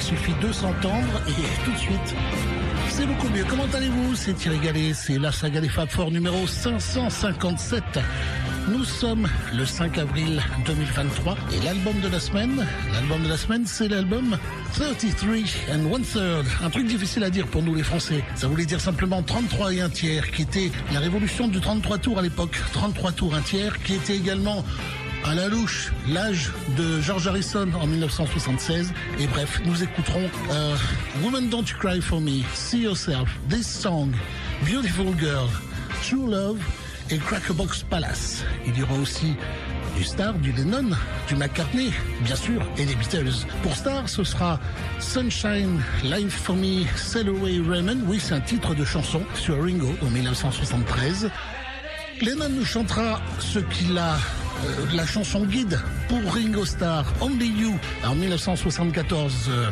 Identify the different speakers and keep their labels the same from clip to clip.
Speaker 1: il suffit de s'entendre et tout de suite, c'est beaucoup mieux. Comment allez-vous C'est Thierry Gallet, c'est la saga des Fab Four numéro 557. Nous sommes le 5 avril 2023 et l'album de la semaine, l'album de la semaine, c'est l'album 33 and one third. Un truc difficile à dire pour nous les Français. Ça voulait dire simplement 33 et un tiers, qui était la révolution du 33 tours à l'époque. 33 tours un tiers, qui était également à la louche l'âge de George Harrison en 1976. Et bref, nous écouterons euh, Woman Don't You Cry For Me, See Yourself, This Song, Beautiful Girl, True Love et Crackerbox Palace. Il y aura aussi du Star, du Lennon, du McCartney, bien sûr, et des Beatles. Pour Star, ce sera Sunshine, Life for Me, Sail Away Raymond. Oui, c'est un titre de chanson sur Ringo en 1973. Lennon nous chantera ce qu'il a euh, la chanson guide pour Ringo Starr, Only You, en 1974. Euh,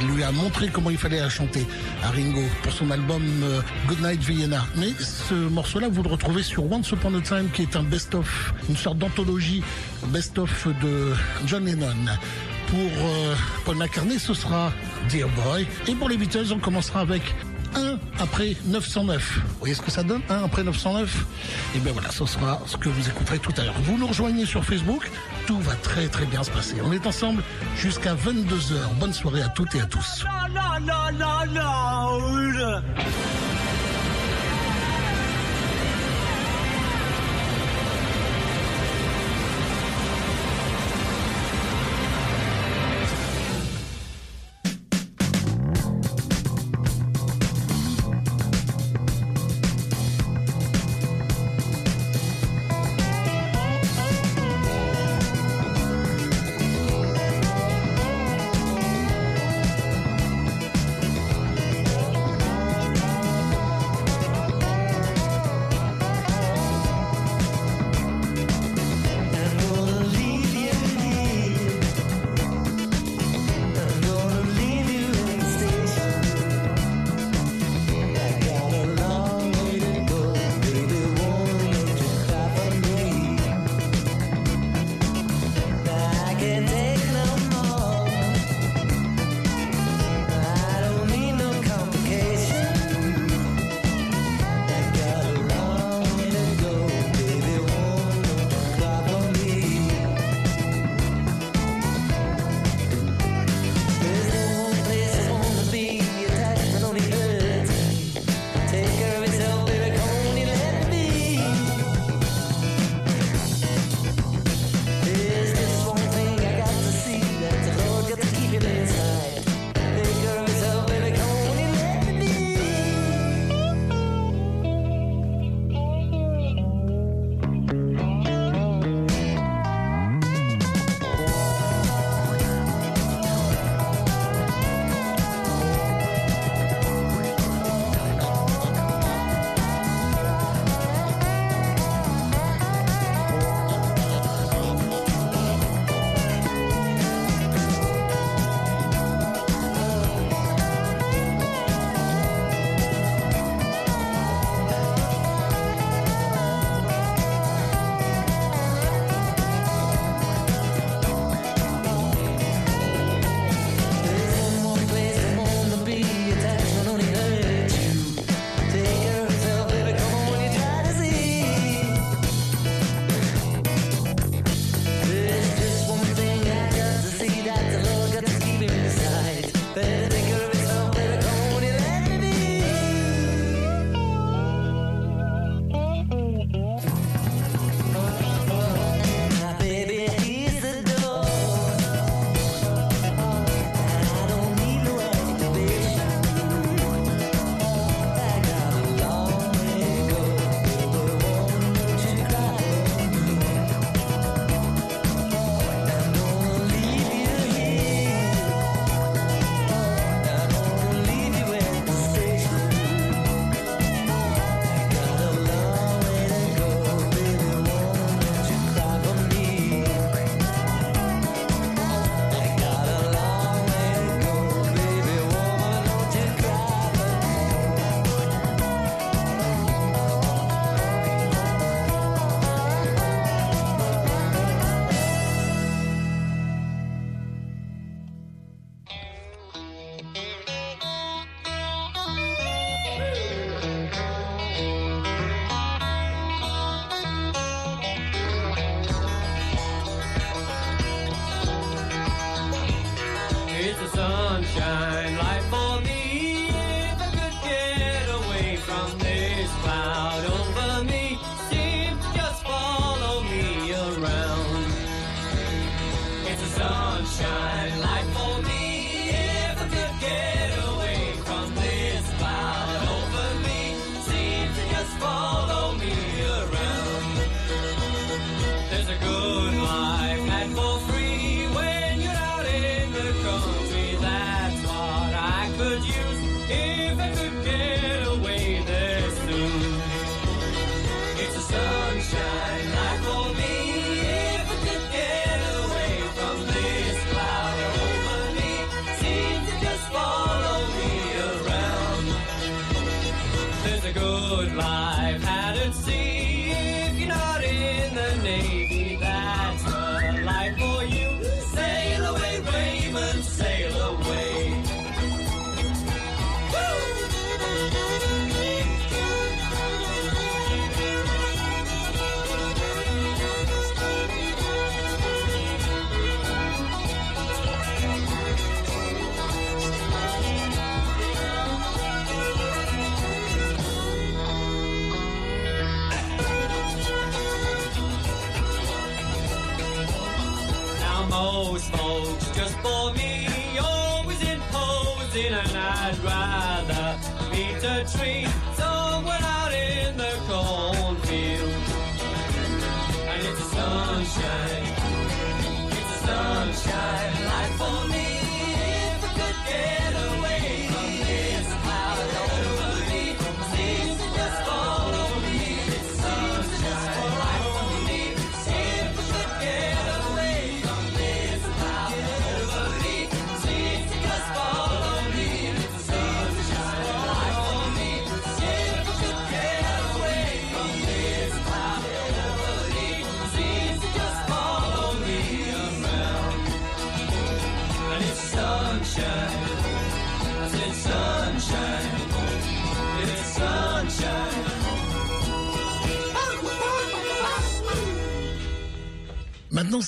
Speaker 1: il lui a montré comment il fallait la chanter à Ringo pour son album euh, Goodnight Vienna. Mais ce morceau-là, vous le retrouvez sur Once Upon a Time, qui est un best-of, une sorte d'anthologie best-of de John Lennon. Pour Paul McCartney, ce sera Dear Boy. Et pour les Beatles, on commencera avec 1 après 909. Vous voyez ce que ça donne 1 après 909 Et bien voilà, ce sera ce que vous écouterez tout à l'heure. Vous nous rejoignez sur Facebook, tout va très très bien se passer. On est ensemble jusqu'à 22h. Bonne soirée à toutes et à tous.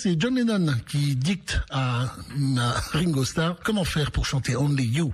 Speaker 2: c'est John Lennon qui dicte à Ringo Starr comment faire pour chanter Only You.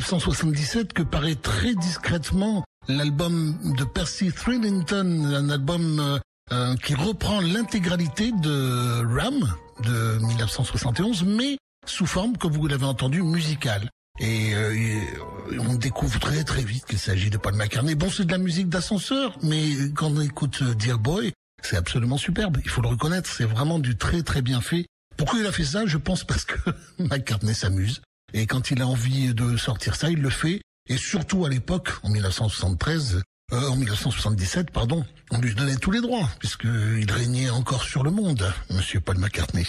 Speaker 1: 1977 que paraît très discrètement l'album de Percy Thrillington, un album euh, euh, qui reprend l'intégralité de Ram de 1971, mais sous forme, comme vous l'avez entendu, musicale. Et, euh, on découvre très très vite qu'il s'agit de Paul McCartney. Bon, c'est de la musique d'ascenseur, mais quand on écoute euh, Dear Boy, c'est absolument superbe. Il faut le reconnaître, c'est vraiment du très très bien fait. Pourquoi il a fait ça? Je pense parce que McCartney s'amuse. Et quand il a envie de sortir ça, il le fait. Et surtout à l'époque, en 1973, euh, en 1977, pardon, on lui donnait tous les droits, puisqu'il régnait encore sur le monde, Monsieur Paul McCartney.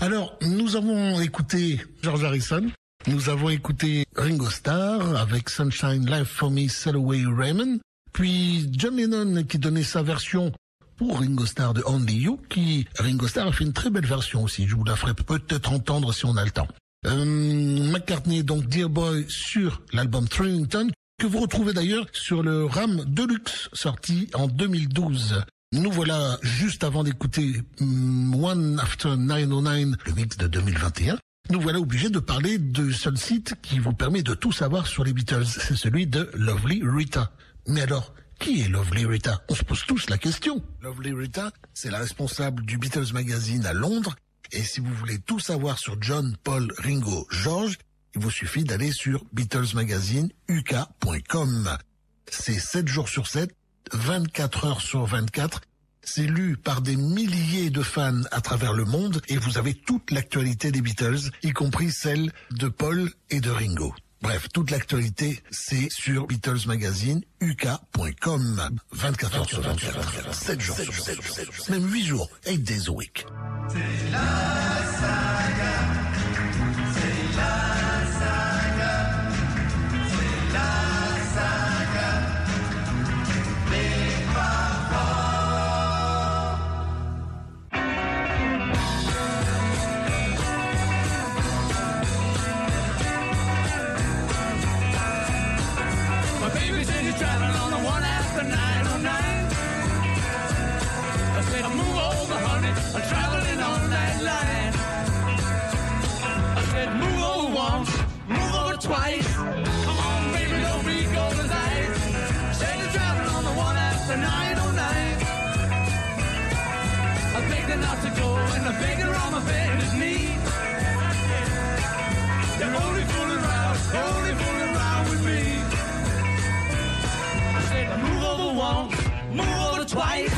Speaker 1: Alors, nous avons écouté George Harrison, nous avons écouté Ringo Starr avec Sunshine Life for Me, Sell Away Raymond, puis John Lennon qui donnait sa version pour Ringo Starr de Only You, qui Ringo Starr a fait une très belle version aussi. Je vous la ferai peut-être entendre si on a le temps. Euh, McCartney donc Dear Boy sur l'album Trinington que vous retrouvez d'ailleurs sur le RAM Deluxe sorti en 2012. Nous voilà juste avant d'écouter mm, One After 909, le mix de 2021. Nous voilà obligés de parler de seul site qui vous permet de tout savoir sur les Beatles. C'est celui de Lovely Rita. Mais alors, qui est Lovely Rita? On se pose tous la question. Lovely Rita, c'est la responsable du Beatles Magazine à Londres. Et si vous voulez tout savoir sur John, Paul, Ringo, George, il vous suffit d'aller sur BeatlesMagazine.uk.com. C'est 7 jours sur 7, 24 heures sur 24. C'est lu par des milliers de fans à travers le monde et vous avez toute l'actualité des Beatles, y compris celle de Paul et de Ringo. Bref, toute l'actualité, c'est sur BeatlesMagazine.uk.com. 24 heures sur 24, 7 jours sur 7, même 8 jours, 8 days a week.
Speaker 2: Twice. Come on, baby, don't be cold as ice. You're traveling on the one after 909. I begged her not to go, and I begged her on my bended knee. You're only fooling around, only fooling around with me. I said, move over once, move over twice.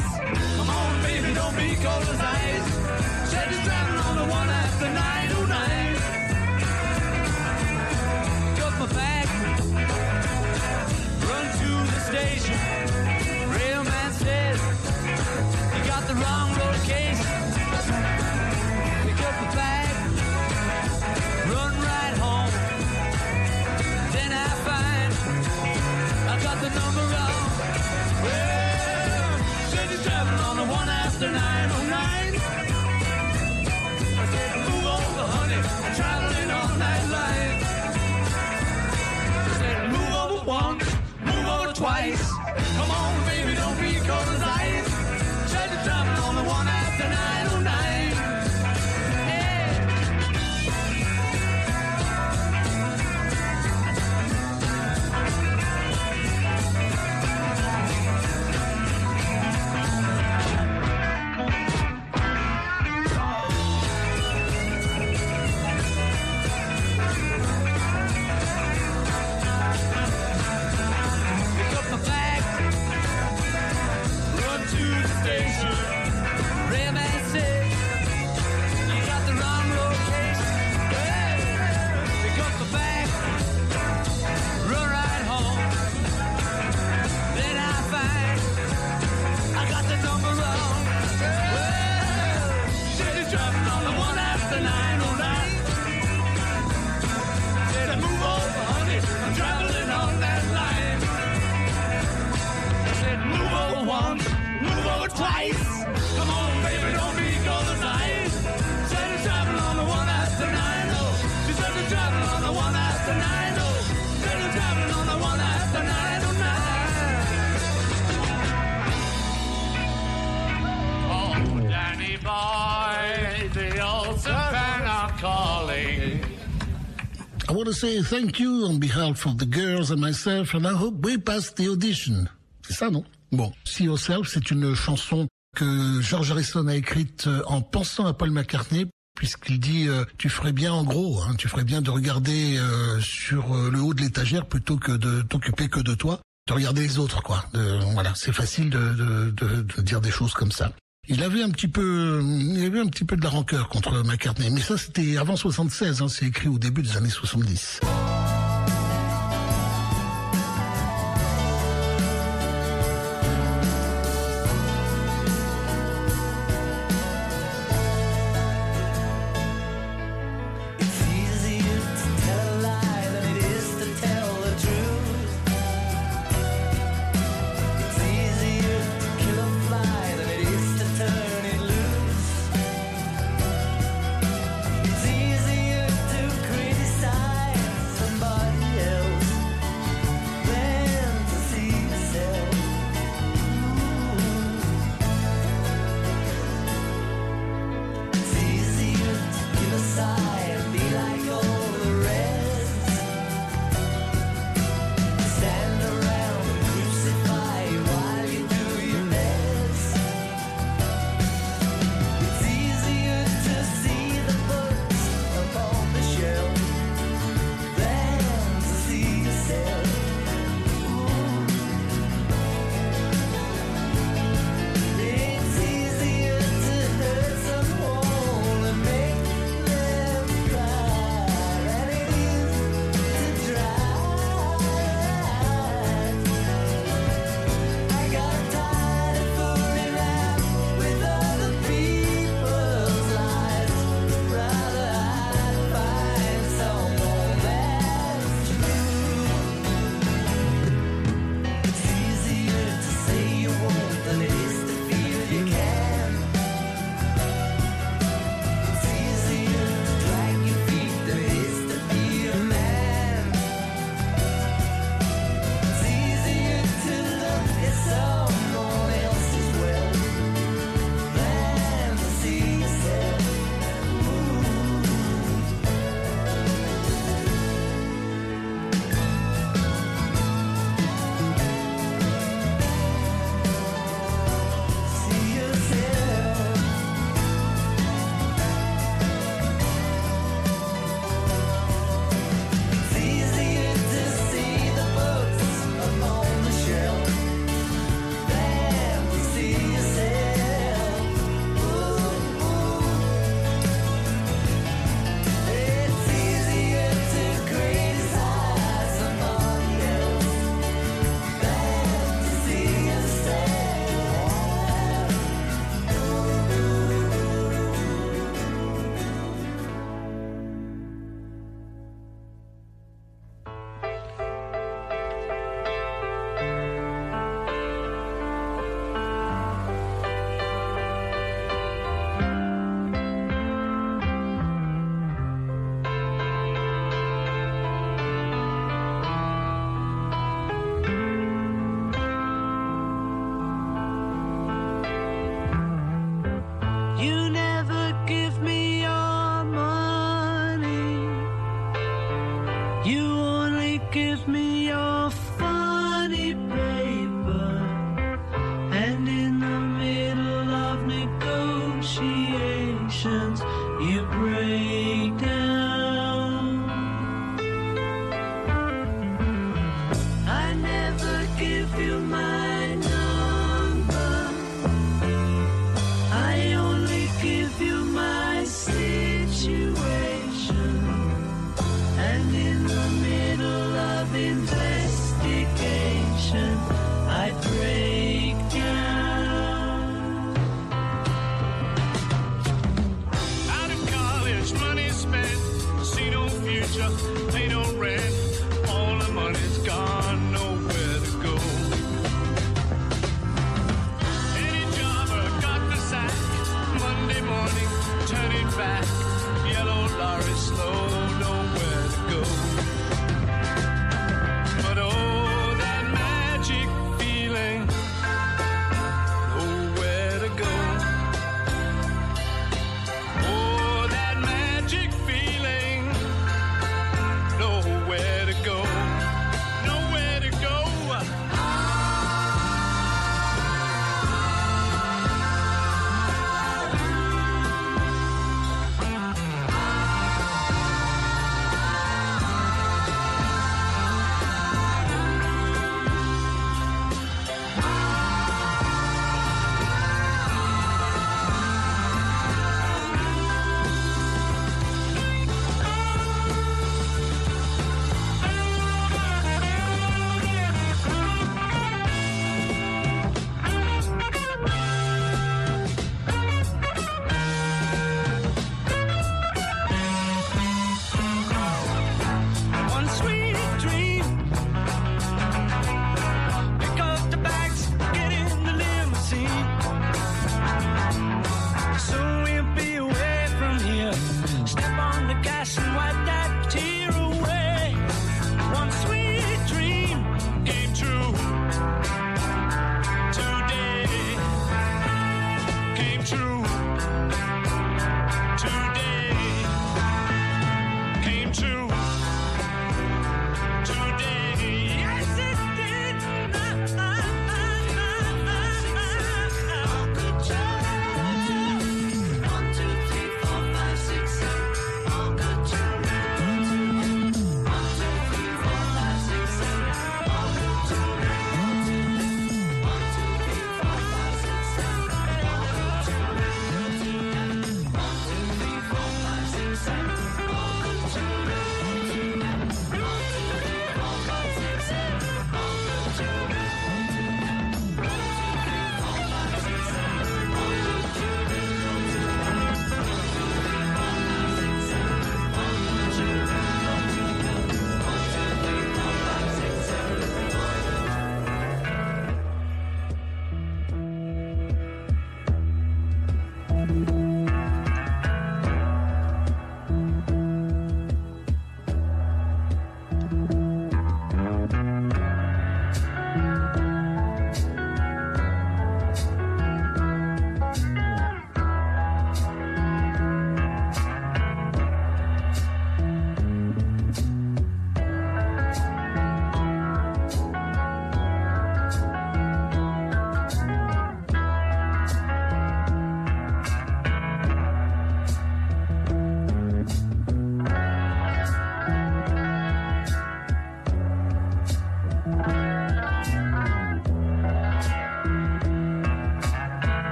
Speaker 2: To
Speaker 1: say thank you on behalf of the girls and myself, and I hope we pass the audition. C'est ça, non? Bon, See Yourself, c'est une chanson que George Harrison a écrite euh, en pensant à Paul McCartney puisqu'il dit euh, tu ferais bien en gros, hein, tu ferais bien de regarder euh, sur le haut de l'étagère plutôt que de t'occuper que de toi, de regarder les autres quoi. Voilà, c'est facile de dire des choses comme ça. Il avait un petit peu, il avait un petit peu de la rancœur contre McCartney, mais ça c'était avant 76, hein, c'est écrit au début des années 70.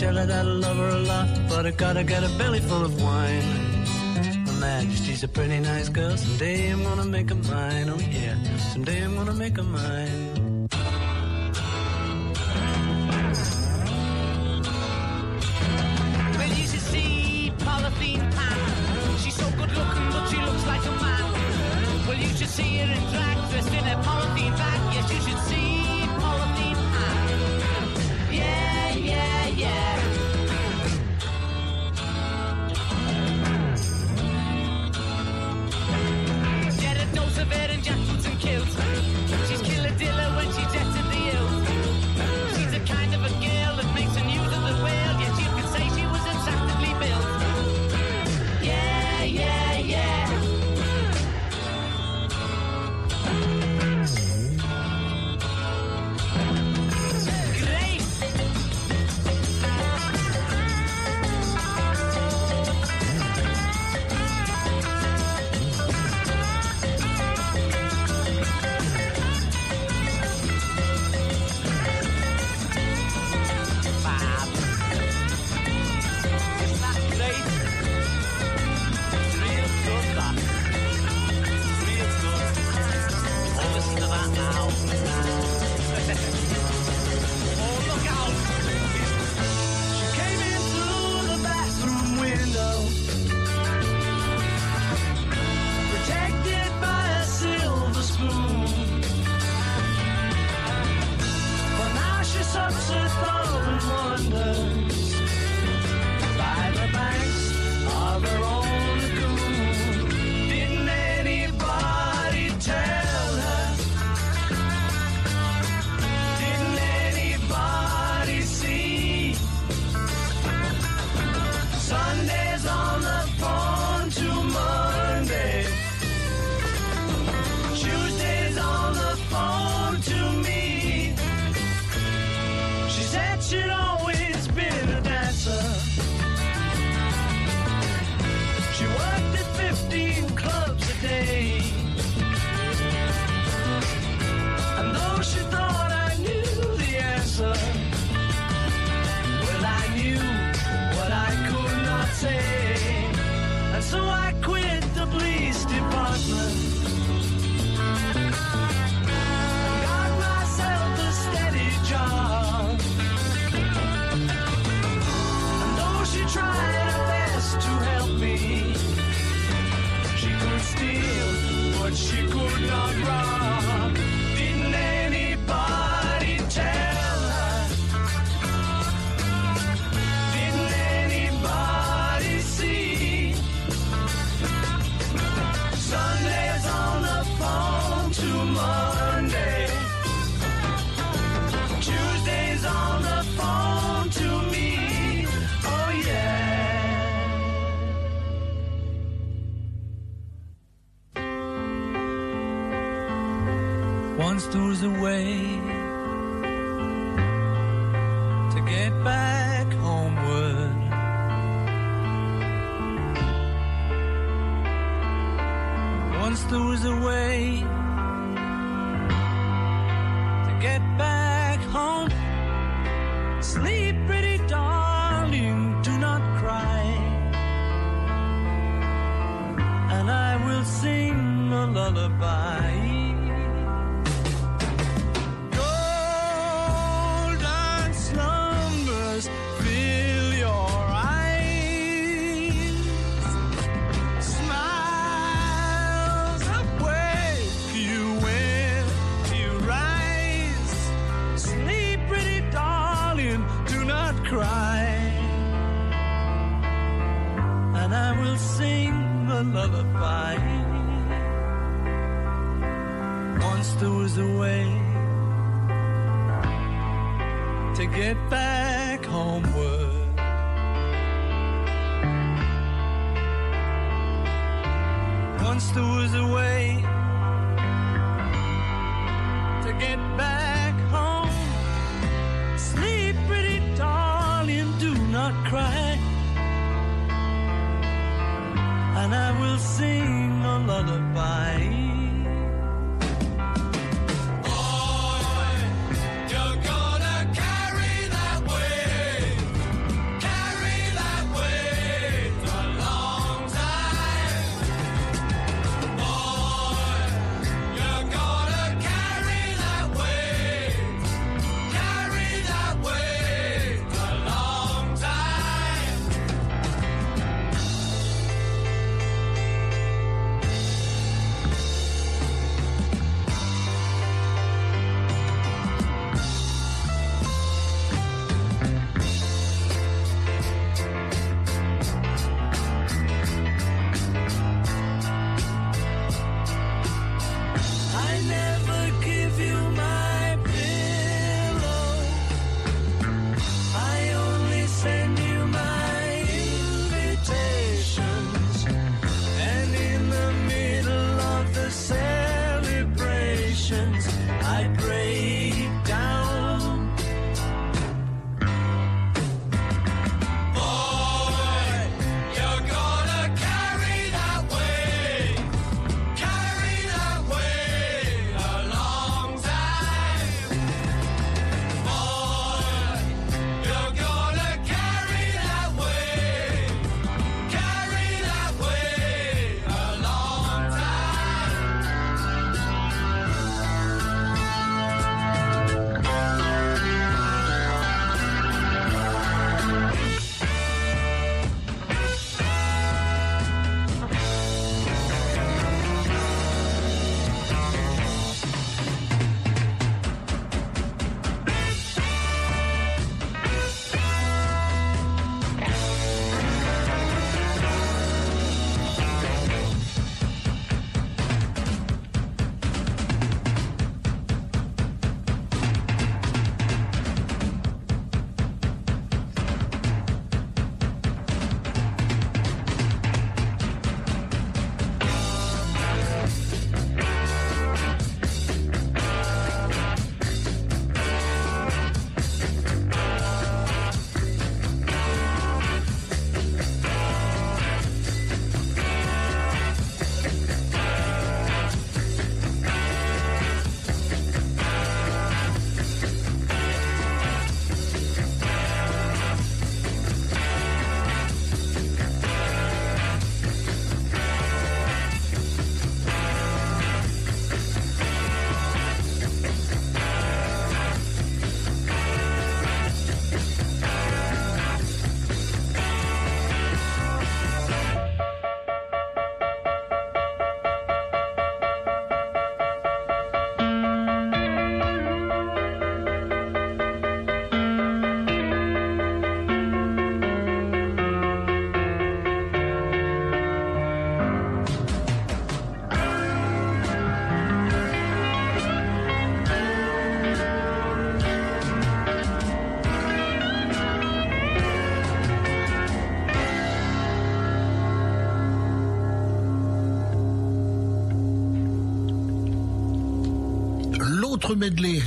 Speaker 3: tell
Speaker 4: her that I love her a lot, but I gotta get a belly full of wine. Her Majesty's a pretty nice girl, someday I'm gonna make her mine, oh yeah, someday I'm gonna make her mine.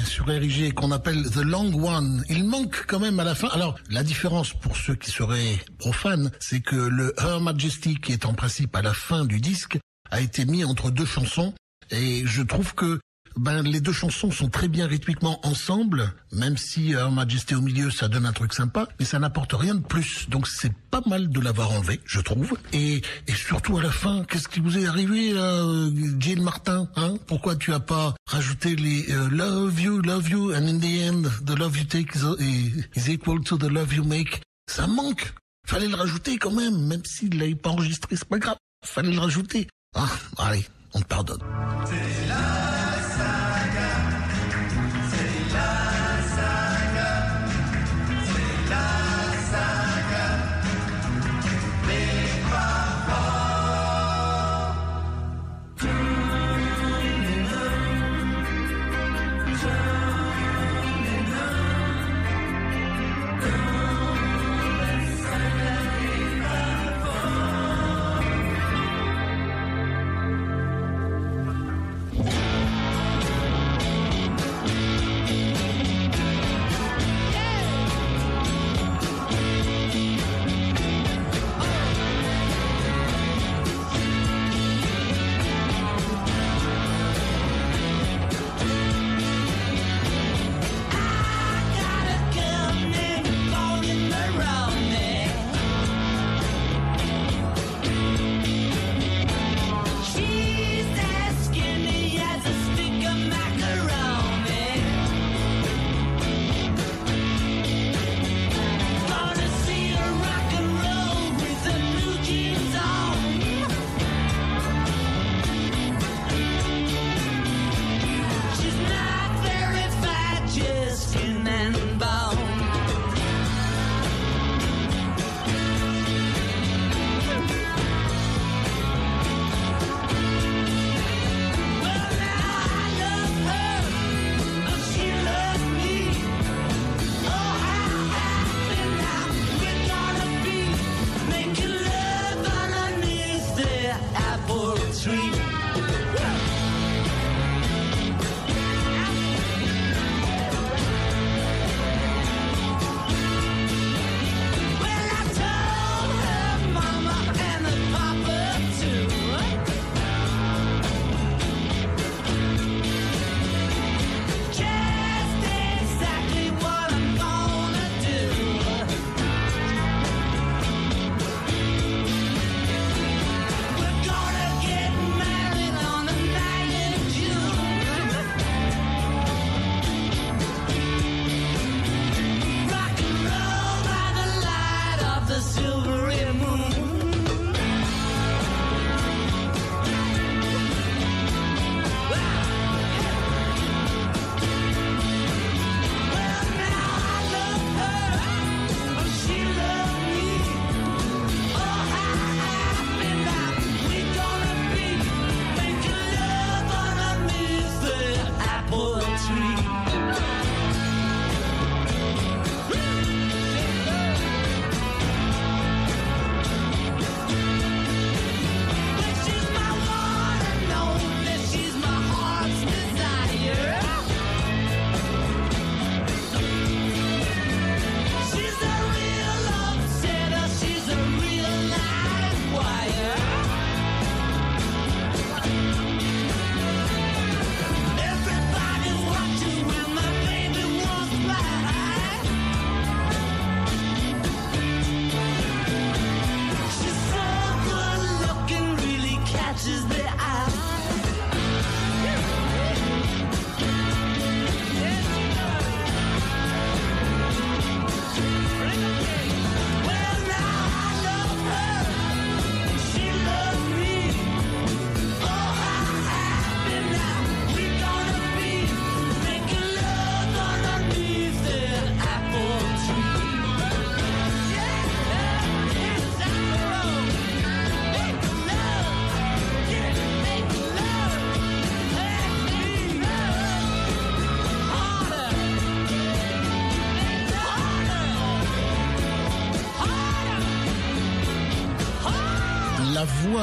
Speaker 1: sur RIG qu'on appelle The Long One. Il manque quand même à la fin. Alors, la différence pour ceux qui seraient profanes, c'est que le Her Majesty, qui est en principe à la fin du disque, a été mis entre deux chansons. Et je trouve que
Speaker 5: ben, les deux chansons sont très bien rythmiquement ensemble, même si euh, Her Majesty au milieu, ça donne un truc sympa, mais ça n'apporte rien de plus. Donc c'est pas mal de l'avoir enlevé, je trouve. Et, et surtout à la fin, qu'est-ce qui vous est arrivé, là, Jill Martin hein? Pourquoi tu as pas rajouté les euh, Love You, Love You, and in the end, the love you take uh, is equal to the love you make Ça manque Fallait le rajouter quand même, même s'il l'avait pas enregistré, c'est pas grave. Fallait le rajouter. Ah, allez, on te pardonne.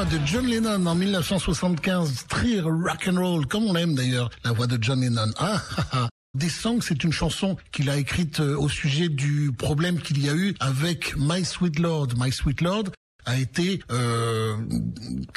Speaker 5: voix de John Lennon en 1975, très rock and roll, comme on l'aime d'ailleurs, la voix de John Lennon. Ah, ah, ah. Des Songs, c'est une chanson qu'il a écrite euh, au sujet du problème qu'il y a eu avec My Sweet Lord. My Sweet Lord
Speaker 1: a été euh,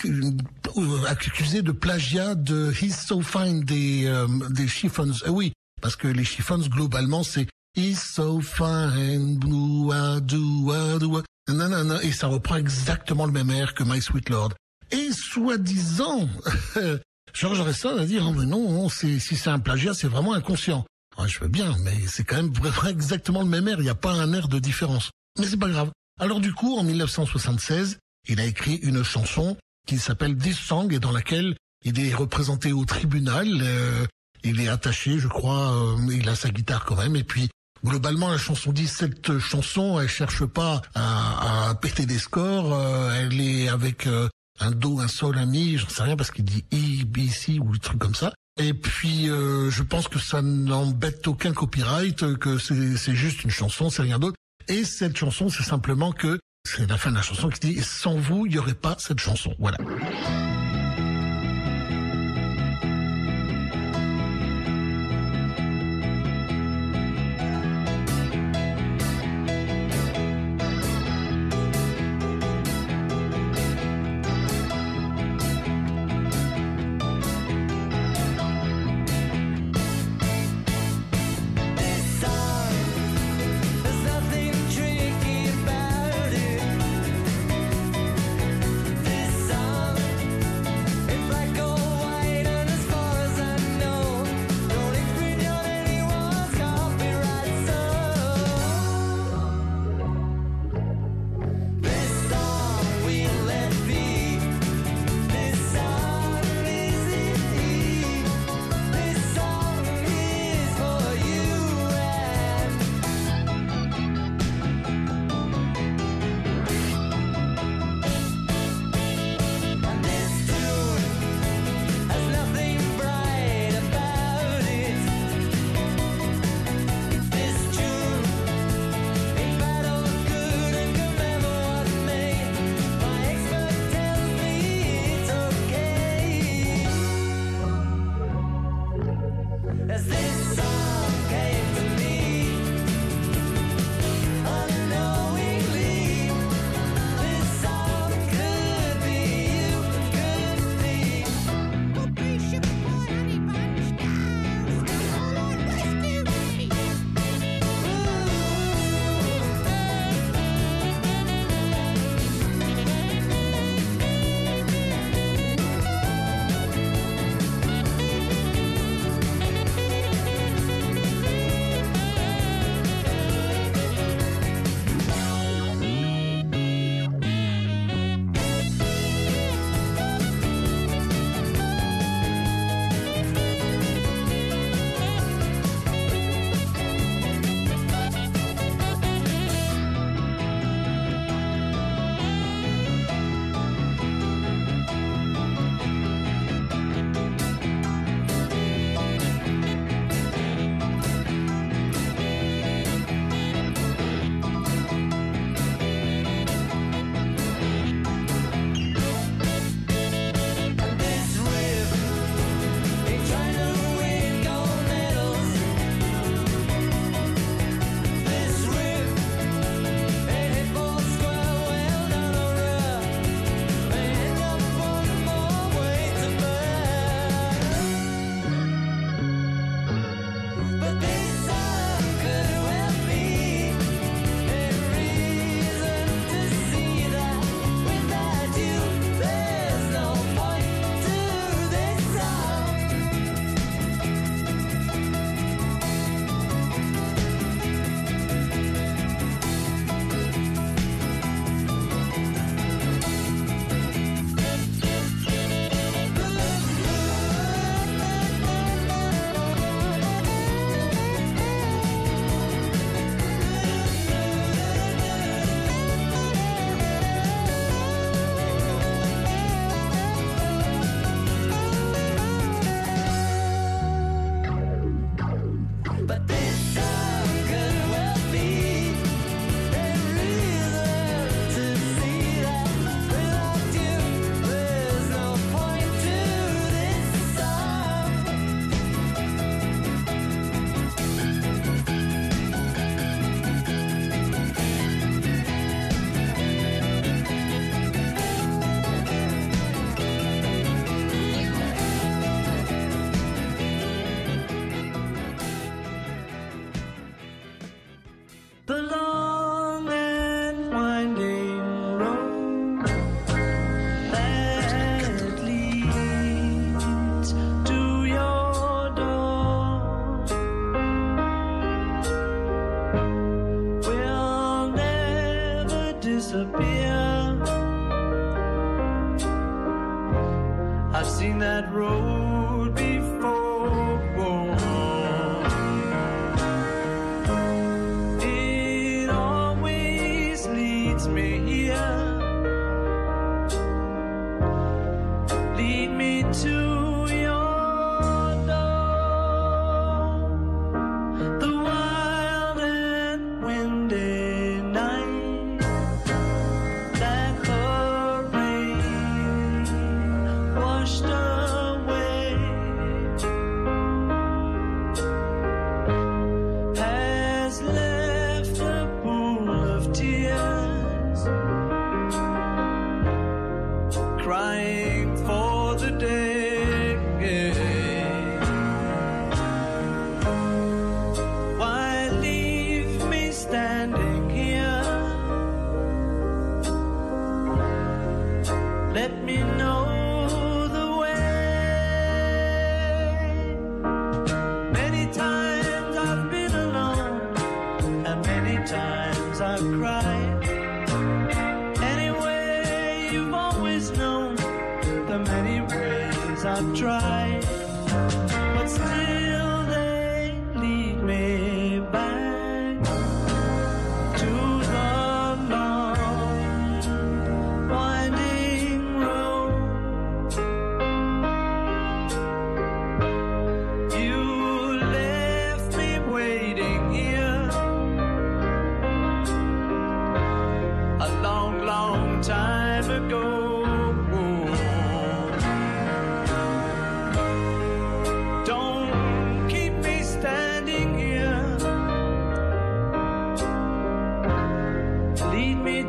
Speaker 1: euh accusé de plagiat de He's So Fine des, euh, des Chiffons. Oui, parce que les Chiffons, globalement, c'est He's So Fine, blue, ah, do, ah, do. Ah. Nanana, et ça reprend exactement le même air que My Sweet Lord. Et soi-disant, George Harrison a dit, oh, mais non, non, si c'est un plagiat, c'est vraiment inconscient. Ouais, je veux bien, mais c'est quand même vraiment exactement le même air, il n'y a pas un air de différence. Mais c'est pas grave. Alors du coup, en 1976, il a écrit une chanson qui s'appelle This Song et dans laquelle il est représenté au tribunal, euh, il est attaché, je crois, euh, il a sa guitare quand même, et puis globalement la chanson dit cette chanson, elle cherche pas à, à péter des scores, euh, elle est avec euh, un do, un sol, un mi, j'en sais rien parce qu'il dit E, B, C ou des trucs comme ça. Et puis euh, je pense que ça n'embête aucun copyright, que c'est juste une chanson, c'est rien d'autre. Et cette chanson, c'est simplement que c'est la fin de la chanson qui dit sans vous, il n'y aurait pas cette chanson. Voilà.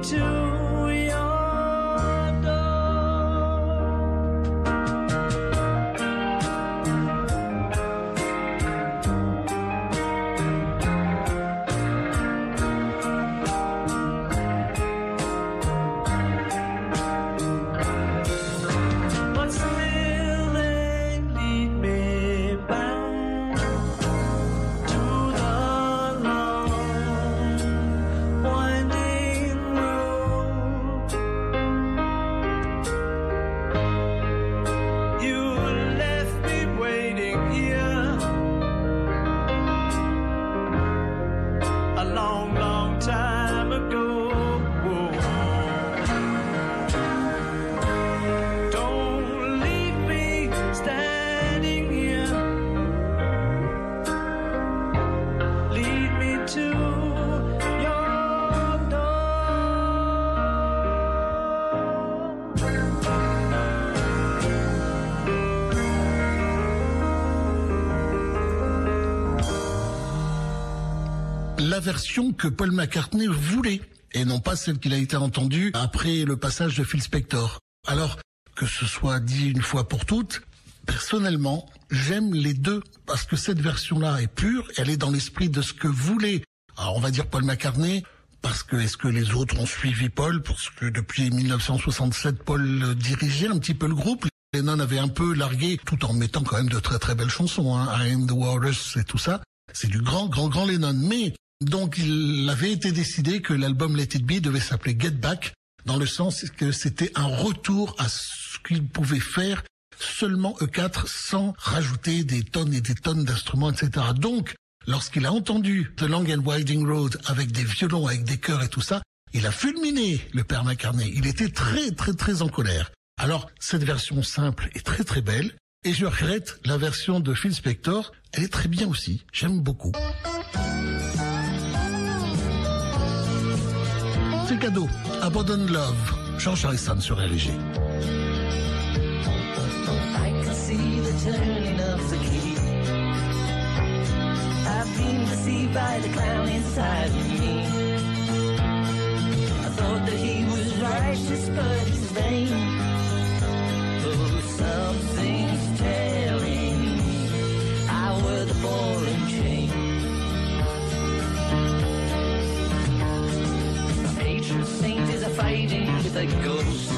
Speaker 4: To
Speaker 1: La version que Paul McCartney voulait et non pas celle qu'il a été entendue après le passage de Phil Spector. Alors que ce soit dit une fois pour toutes, personnellement, j'aime les deux parce que cette version-là est pure, elle est dans l'esprit de ce que voulait, alors on va dire Paul McCartney, parce que est-ce que les autres ont suivi Paul Parce que depuis 1967, Paul euh, dirigeait un petit peu le groupe. Lennon avait un peu largué, tout en mettant quand même de très très belles chansons. Hein. I Am the Walrus et tout ça. C'est du grand, grand, grand Lennon. Mais donc il avait été décidé que l'album Let It Be devait s'appeler Get Back, dans le sens que c'était un retour à ce qu'il pouvait faire seulement E4 sans rajouter des tonnes et des tonnes d'instruments, etc. Donc, lorsqu'il a entendu The Long and Winding Road avec des violons, avec des chœurs et tout ça, il a fulminé le père McCartney. Il était très, très, très en colère. Alors, cette version simple est très, très belle. Et je regrette la version de Phil Spector. Elle est très bien aussi. J'aime beaucoup. C'est cadeau. Abandon Love. George Harrison sur RG.
Speaker 5: I've been deceived by the clown inside of me. I thought that he was righteous, but he's vain. Oh, something's telling me I wear the ball fighting with a ghost.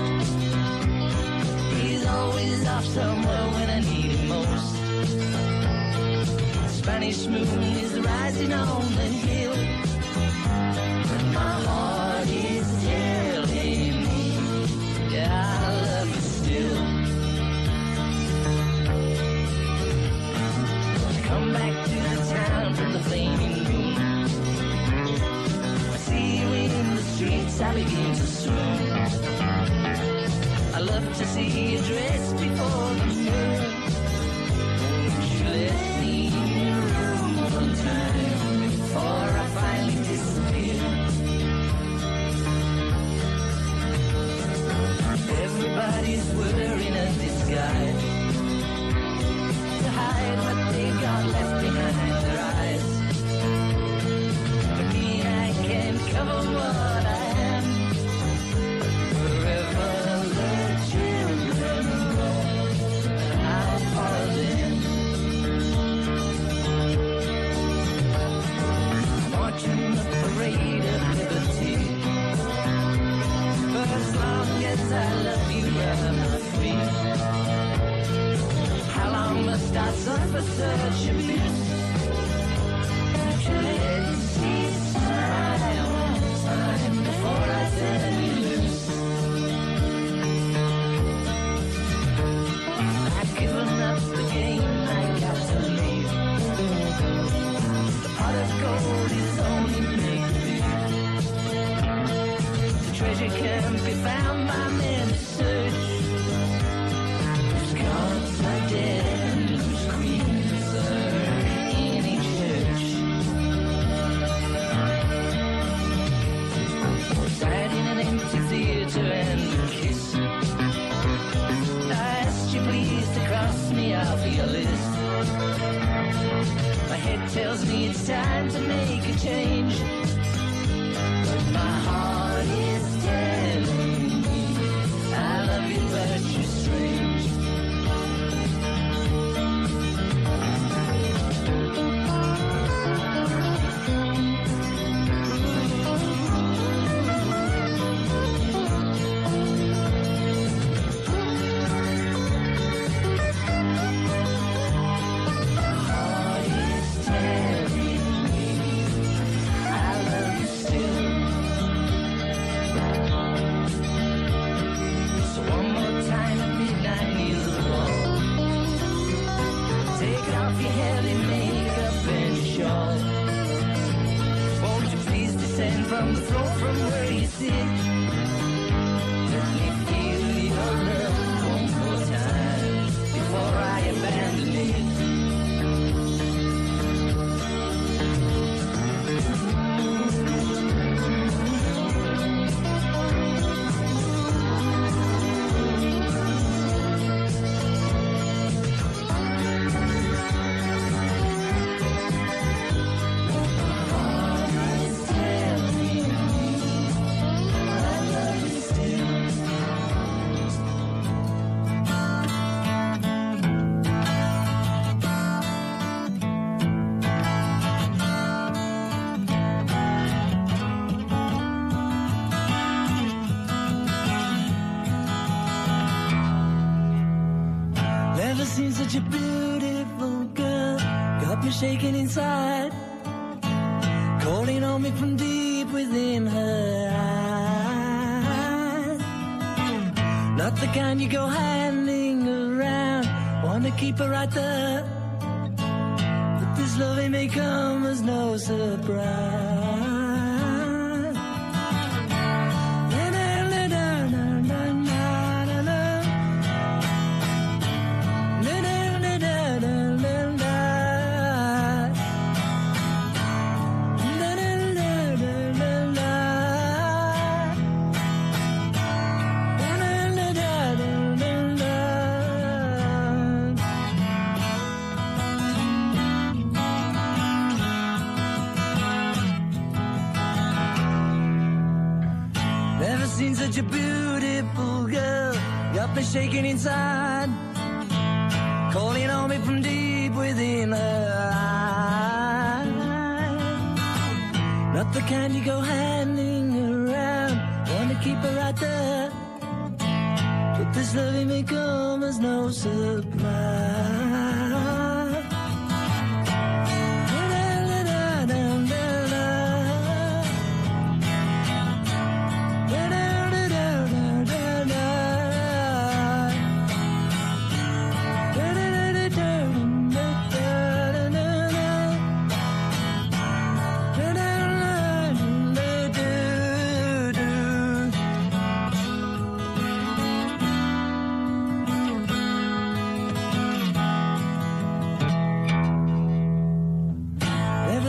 Speaker 5: He's always off somewhere when I need him most. Spanish moon is rising on the hill. And my heart is telling me, yeah, I love you still. Come back to the town from the thing. streets I begin to swim. I love to see you dressed before the mirror. Won't you let me in your room one time before I finally disappear? Everybody's wearing a disguise to hide what they got left behind. the kind you go handing around. Wanna keep her right there.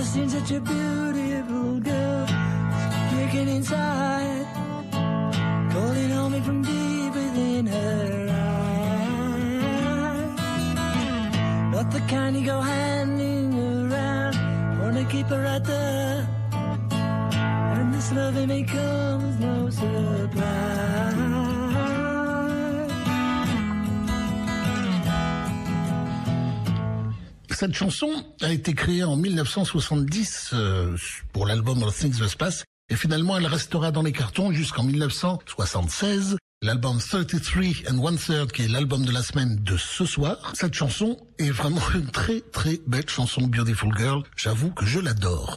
Speaker 5: seen such a beautiful girl Looking inside Calling on me from deep within her eyes. Not the kind you go handing around Wanna keep her right there And this loving may come as no surprise. Cette chanson a été créée en 1970 euh, pour l'album All Things Must Pass et finalement elle restera dans les cartons jusqu'en 1976. L'album 33 and One Third, qui est l'album de la semaine de ce soir. Cette chanson est vraiment une très très belle chanson, Beautiful Girl. J'avoue que je l'adore.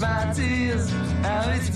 Speaker 6: my tears, it's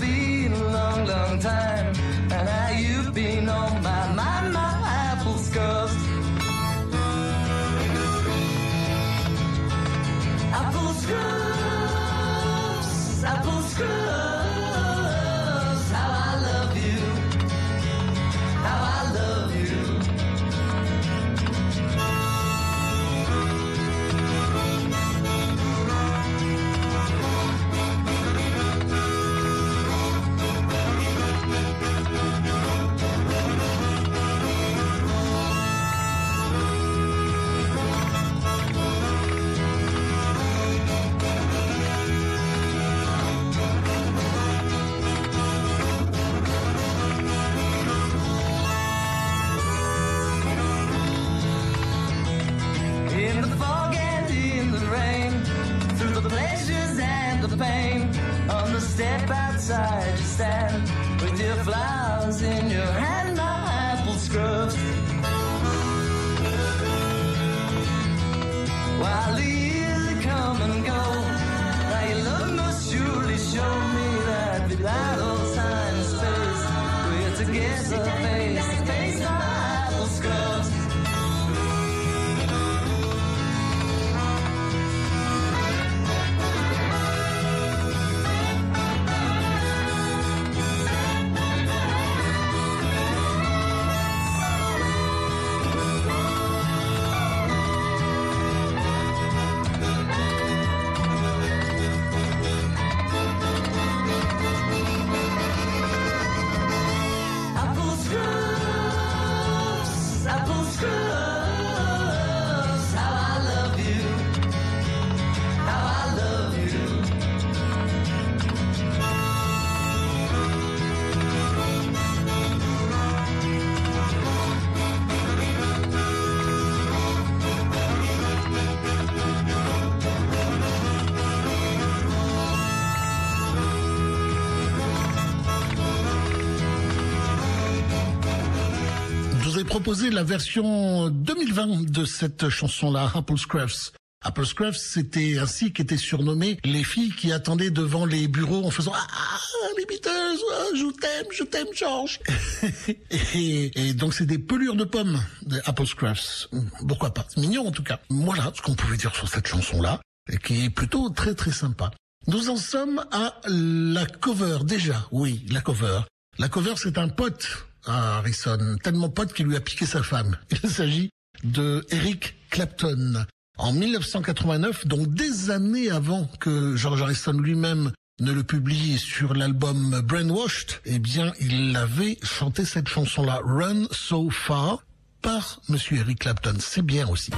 Speaker 1: Proposé la version 2020 de cette chanson-là, Apple Scruffs. Apple Scruffs, c'était ainsi qu'étaient surnommées les filles qui attendaient devant les bureaux en faisant Ah, ah, ah, je t'aime, je t'aime, George. et, donc c'est des pelures de pommes, Apple Scruffs. Pourquoi pas? Mignon en tout cas. Voilà ce qu'on pouvait dire sur cette chanson-là, qui est plutôt très très sympa. Nous en sommes à la cover déjà, oui, la cover. La cover, c'est un pote à Harrison, tellement pote qu'il lui a piqué sa femme. Il s'agit de Eric Clapton. En 1989, donc des années avant que George Harrison lui-même ne le publie sur l'album Brainwashed, eh bien, il avait chanté cette chanson-là, Run So Far, par Monsieur Eric Clapton. C'est bien aussi.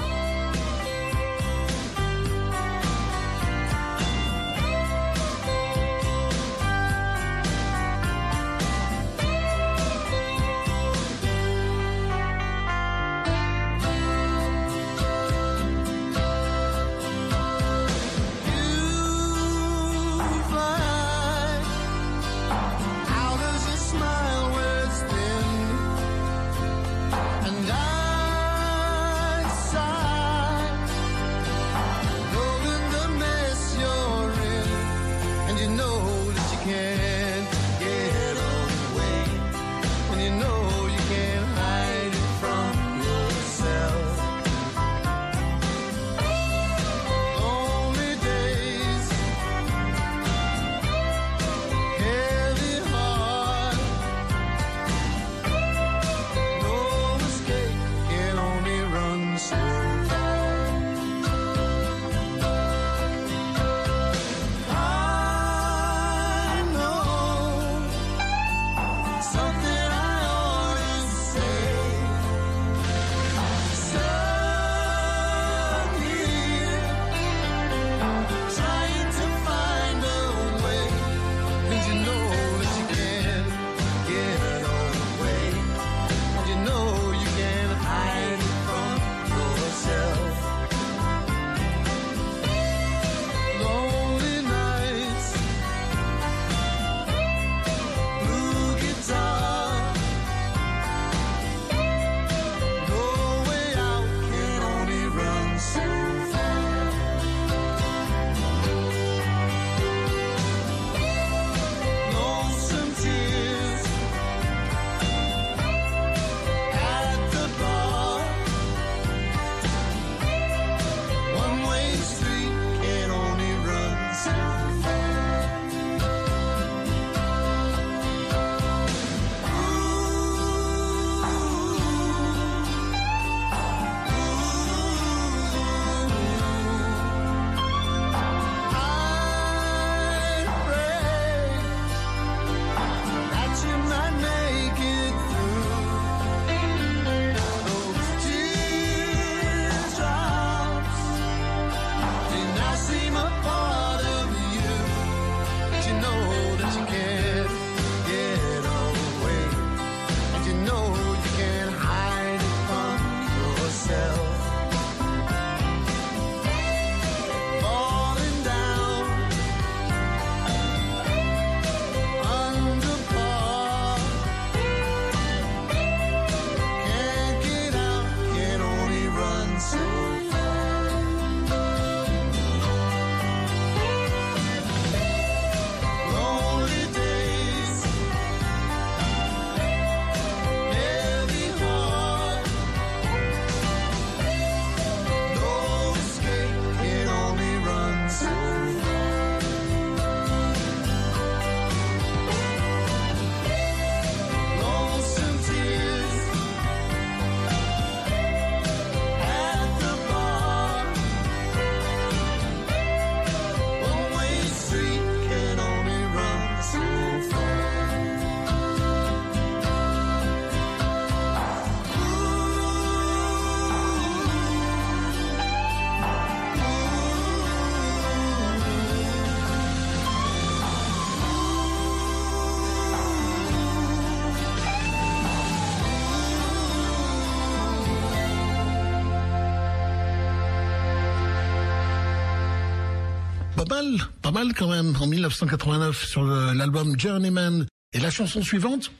Speaker 2: pas mal quand même, en 1989 sur l'album Journeyman. Et la chanson suivante,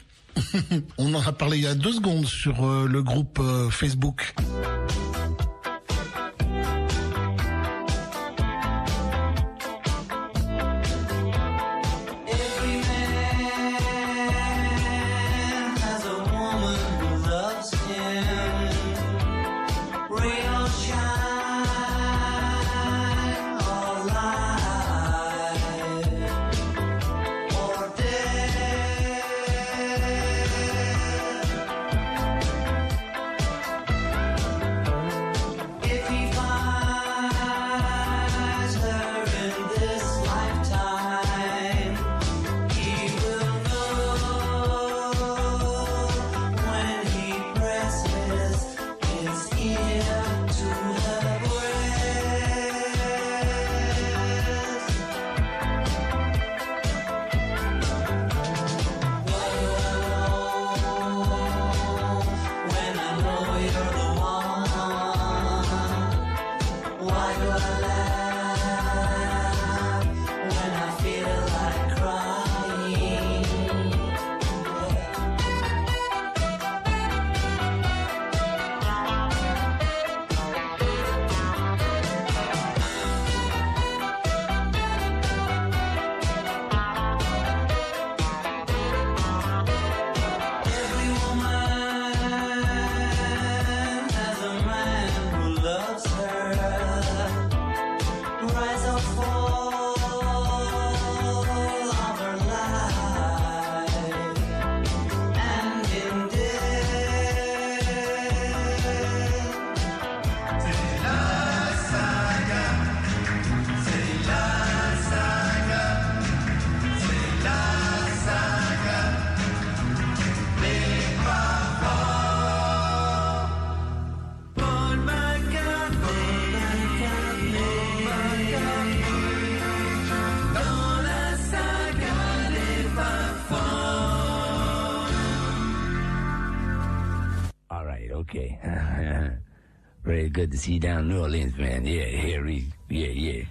Speaker 2: on en a parlé il y a deux secondes sur euh, le groupe euh, Facebook.
Speaker 4: good to see you down in New Orleans, man. Yeah, Harry. Yeah, yeah.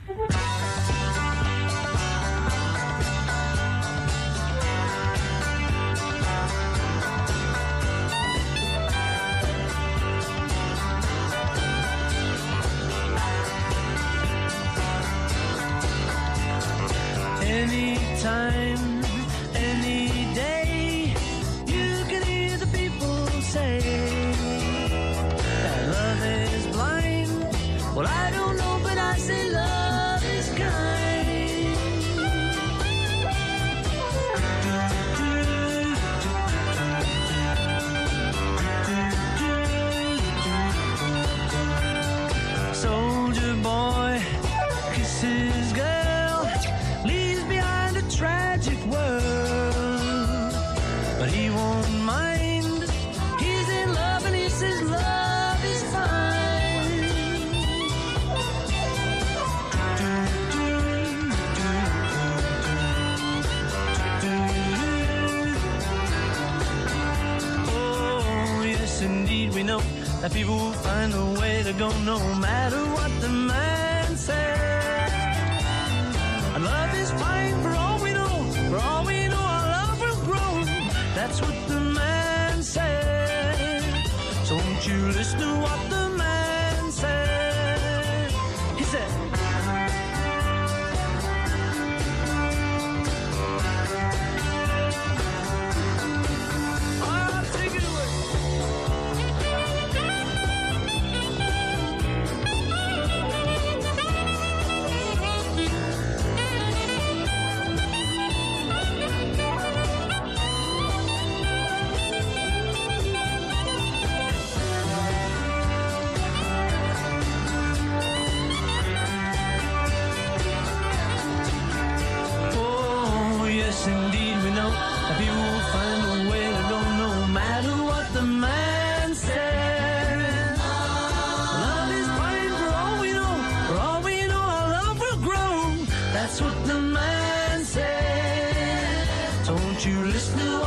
Speaker 7: That's what the man said. Don't you listen to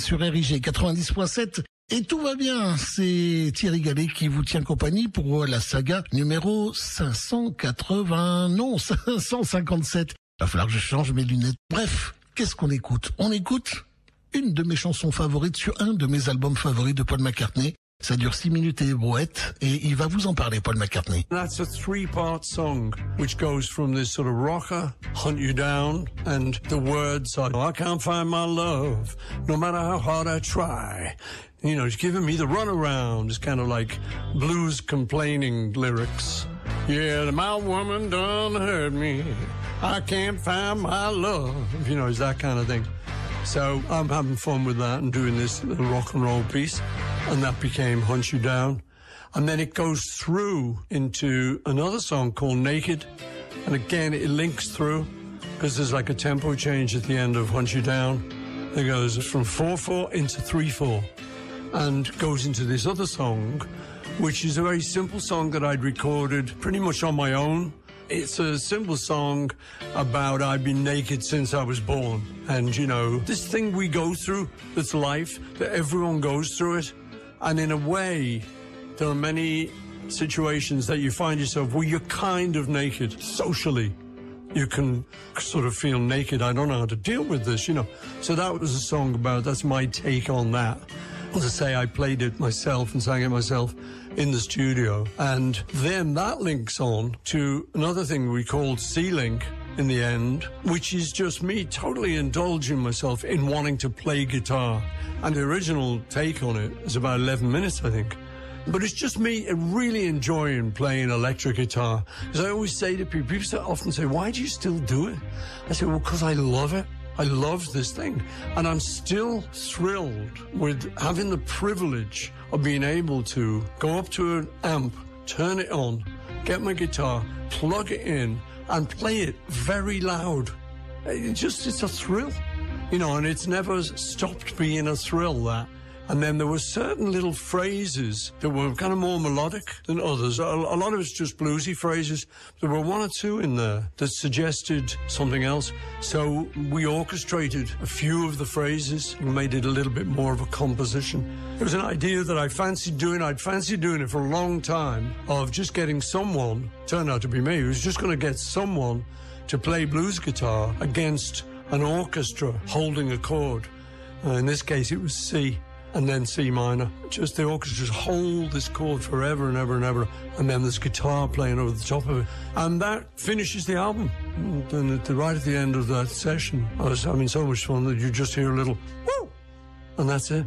Speaker 1: sur RIG 90.7 et tout va bien. C'est Thierry Gallet qui vous tient compagnie pour la saga numéro 580, non 557. Va falloir que je change mes lunettes. Bref, qu'est-ce qu'on écoute? On écoute une de mes chansons favorites sur un de mes albums favoris de Paul McCartney. Ça dure 6 minutes et et il va vous en parler, Paul McCartney.
Speaker 8: That's a three part song which goes from this sort of rocker, hunt you down, and the words are, I can't find my love, no matter how hard I try. You know, it's giving me the runaround. It's kind of like blues complaining lyrics. Yeah, my woman done hurt me. I can't find my love. You know, it's that kind of thing. So I'm having fun with that and doing this rock and roll piece. And that became Hunt You Down. And then it goes through into another song called Naked. And again, it links through because there's like a tempo change at the end of Hunt You Down. It goes from 4-4 into 3-4 and goes into this other song, which is a very simple song that I'd recorded pretty much on my own. It's a simple song about I've been naked since I was born. And, you know, this thing we go through that's life, that everyone goes through it. And in a way, there are many situations that you find yourself where you're kind of naked socially. You can sort of feel naked. I don't know how to deal with this, you know. So that was a song about, that's my take on that. As I say, I played it myself and sang it myself in the studio. And then that links on to another thing we called C-Link in the end, which is just me totally indulging myself in wanting to play guitar. And the original take on it is about 11 minutes, I think. But it's just me really enjoying playing electric guitar. As I always say to people, people often say, why do you still do it? I say, well, because I love it. I love this thing. And I'm still thrilled with having the privilege of being able to go up to an amp, turn it on, get my guitar, plug it in, and play it very loud. It just, it's a thrill, you know, and it's never stopped being a thrill that. And then there were certain little phrases that were kind of more melodic than others. A, a lot of it's just bluesy phrases. There were one or two in there that suggested something else. So we orchestrated a few of the phrases and made it a little bit more of a composition. It was an idea that I fancied doing. I'd fancied doing it for a long time of just getting someone, turned out to be me, who's just going to get someone to play blues guitar against an orchestra holding a chord. Uh, in this case, it was C and then C minor. Just the orchestra just hold this chord forever and ever and ever, and then there's guitar playing over the top of it, and that finishes the album. And at the, right at the end of that session, I was having so much fun that you just hear a little woo, and that's it.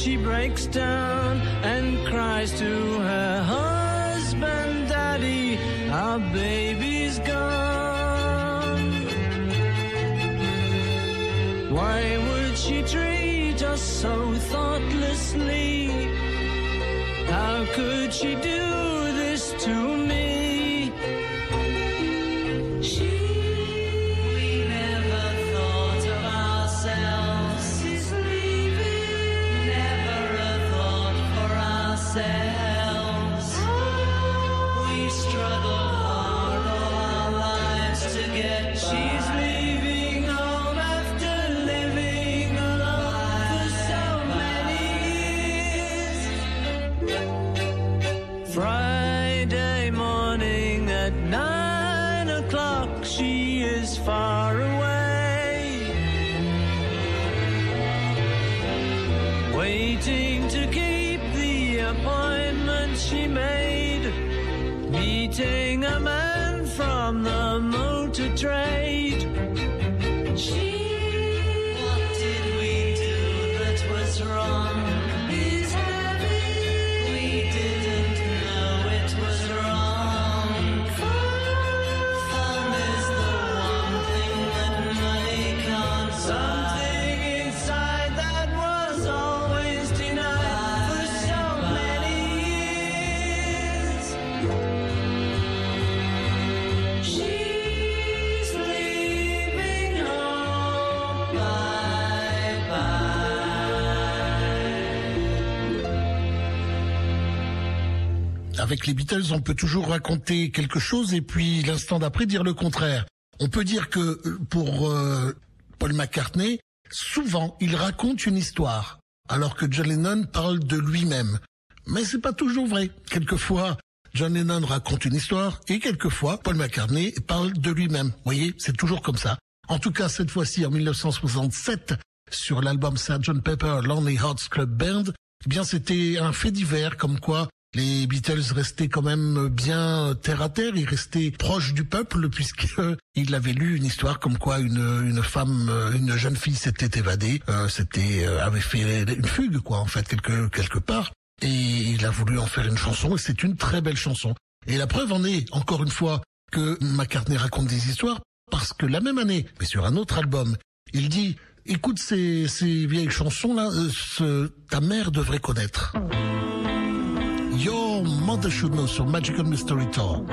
Speaker 4: She breaks down and cries to her husband, Daddy, our baby's gone. Why would she treat us so thoughtlessly? How could she do this to me?
Speaker 1: Les Beatles, on peut toujours raconter quelque chose et puis l'instant d'après dire le contraire. On peut dire que euh, pour euh, Paul McCartney, souvent il raconte une histoire, alors que John Lennon parle de lui-même. Mais c'est pas toujours vrai. Quelquefois, John Lennon raconte une histoire et quelquefois Paul McCartney parle de lui-même. Vous voyez, c'est toujours comme ça. En tout cas, cette fois-ci, en 1967, sur l'album Sgt. Pepper Lonely Hearts Club Band, eh bien, c'était un fait divers, comme quoi les Beatles restaient quand même bien terre à terre, ils restaient proches du peuple puisqu'il avait lu une histoire comme quoi une, une femme, une jeune fille s'était évadée, euh, euh, avait fait une fugue quoi en fait quelque quelque part et il a voulu en faire une chanson et c'est une très belle chanson. Et la preuve en est encore une fois que McCartney raconte des histoires parce que la même année, mais sur un autre album, il dit écoute ces, ces vieilles chansons là, euh, ce, ta mère devrait connaître. Your Mother Should Know sur Magical Mystery Tour.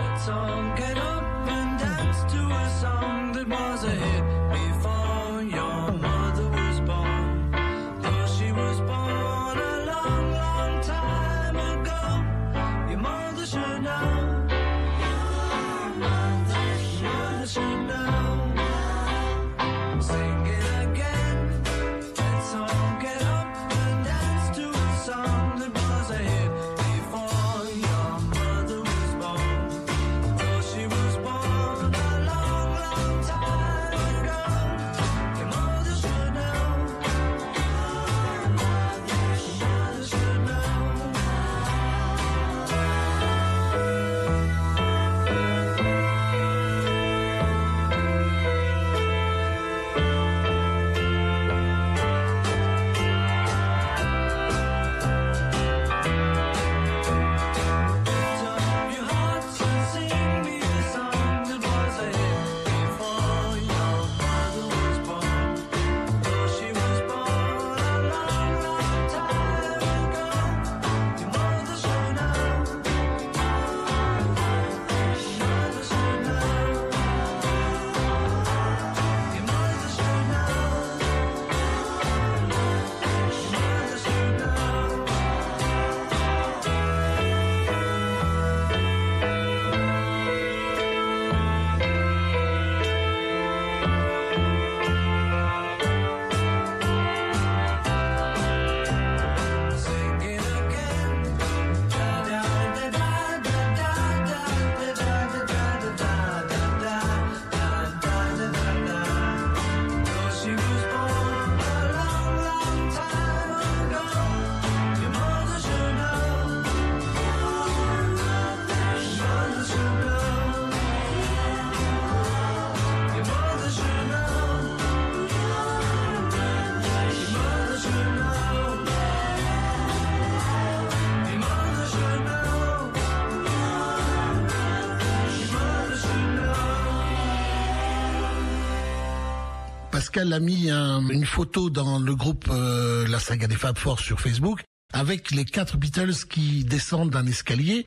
Speaker 1: Pascal a mis un- une photo dans le groupe euh, La Saga des Fab Four sur Facebook avec les quatre Beatles qui descendent d'un escalier,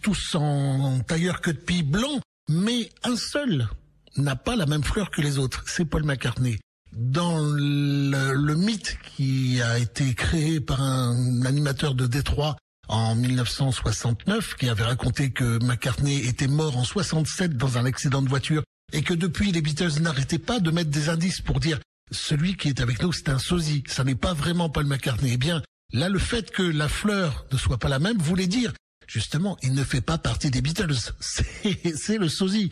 Speaker 1: tous en tailleur que de pie blanc, mais un seul n'a pas la même fleur que les autres, c'est Paul McCartney. Dans le, le mythe qui a été créé par un animateur de Détroit en 1969, qui avait raconté que McCartney était mort en 67 dans un accident de voiture et que depuis les Beatles n'arrêtaient pas de mettre des indices pour dire celui qui est avec nous c'est un sosie, ça n'est pas vraiment Paul McCartney. Eh bien, là le fait que la fleur ne soit pas la même voulait dire justement il ne fait pas partie des Beatles, c'est le sosie.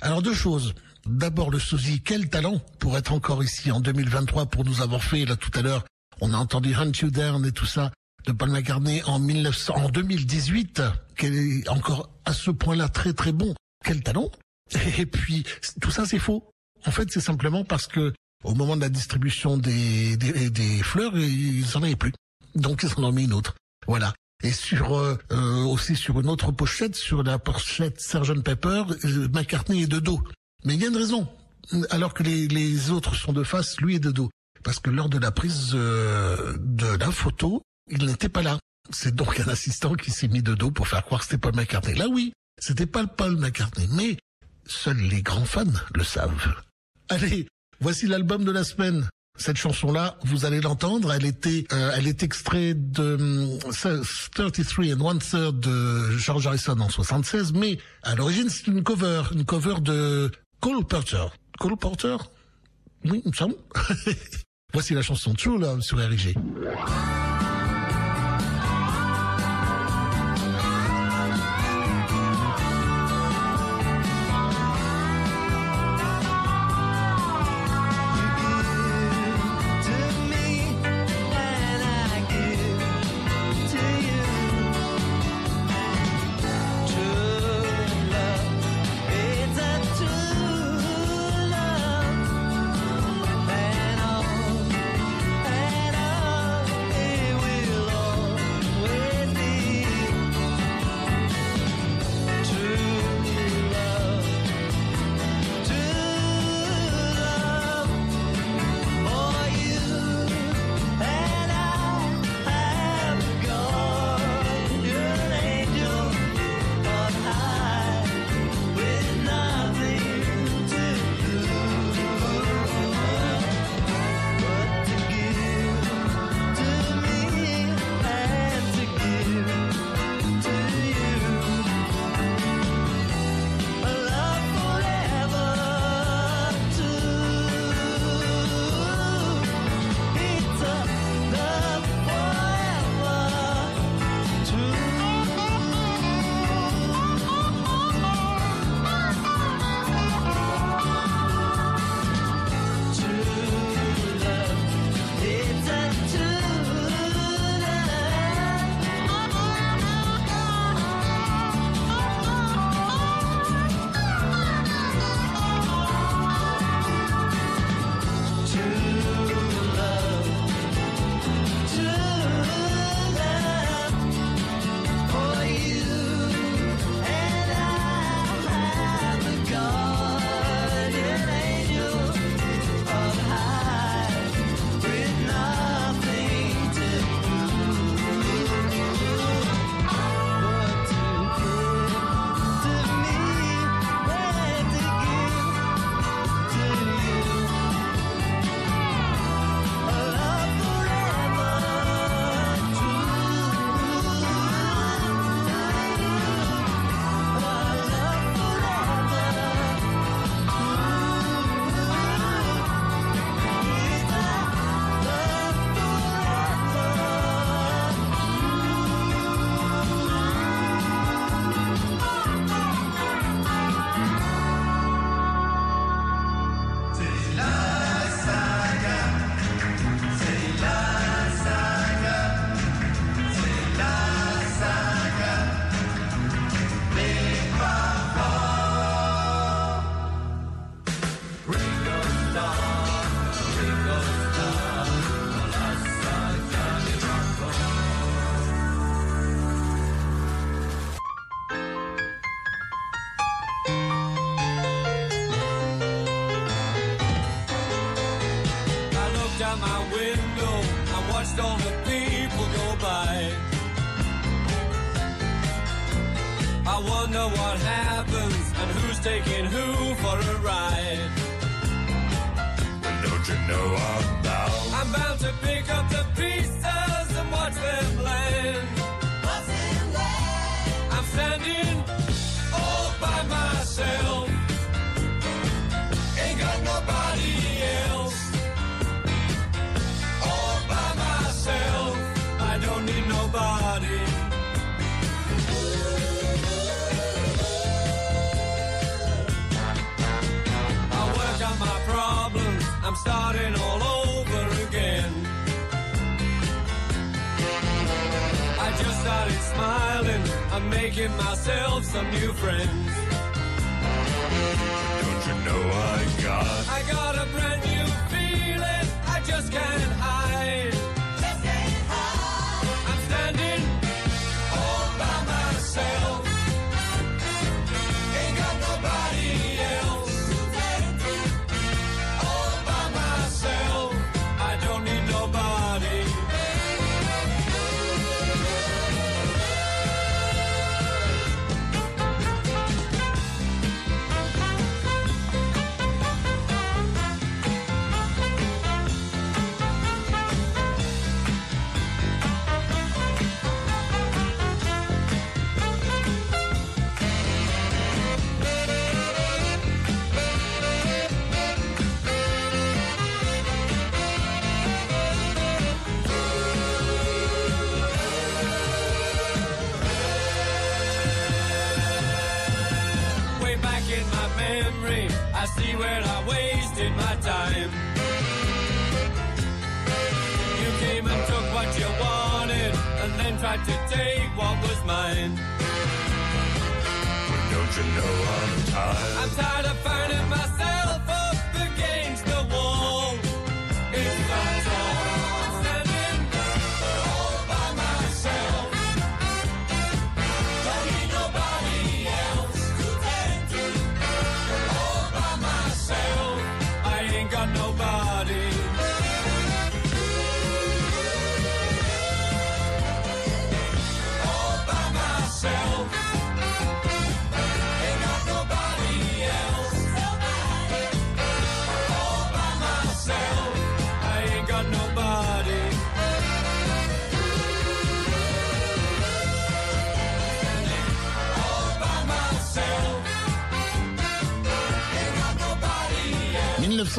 Speaker 1: Alors deux choses. D'abord le sosie, quel talent pour être encore ici en 2023 pour nous avoir fait là tout à l'heure. On a entendu Hunt You Down et tout ça de Paul McCartney en 1900, en 2018, quel est encore à ce point-là très très bon. Quel talent Et puis tout ça c'est faux. En fait c'est simplement parce que au moment de la distribution des, des, des fleurs, ils en avaient plus. Donc ils en ont mis une autre. Voilà. Et sur euh, euh, aussi sur une autre pochette, sur la pochette Sgt Pepper, euh, McCartney est de dos. Mais il y a une raison. Alors que les, les autres sont de face, lui est de dos. Parce que lors de la prise euh, de la photo, il n'était pas là. C'est donc un assistant qui s'est mis de dos pour faire croire que c'était Paul McCartney. Là oui, c'était pas le Paul McCartney. Mais seuls les grands fans le savent. Allez, voici l'album de la semaine. Cette chanson-là, vous allez l'entendre. Elle était, euh, elle est extraite de hum, 33 and one third de George Harrison en 76, mais à l'origine c'est une cover, une cover de Cole Porter. Cole Porter, oui, il me voici la chanson True Love sur RG.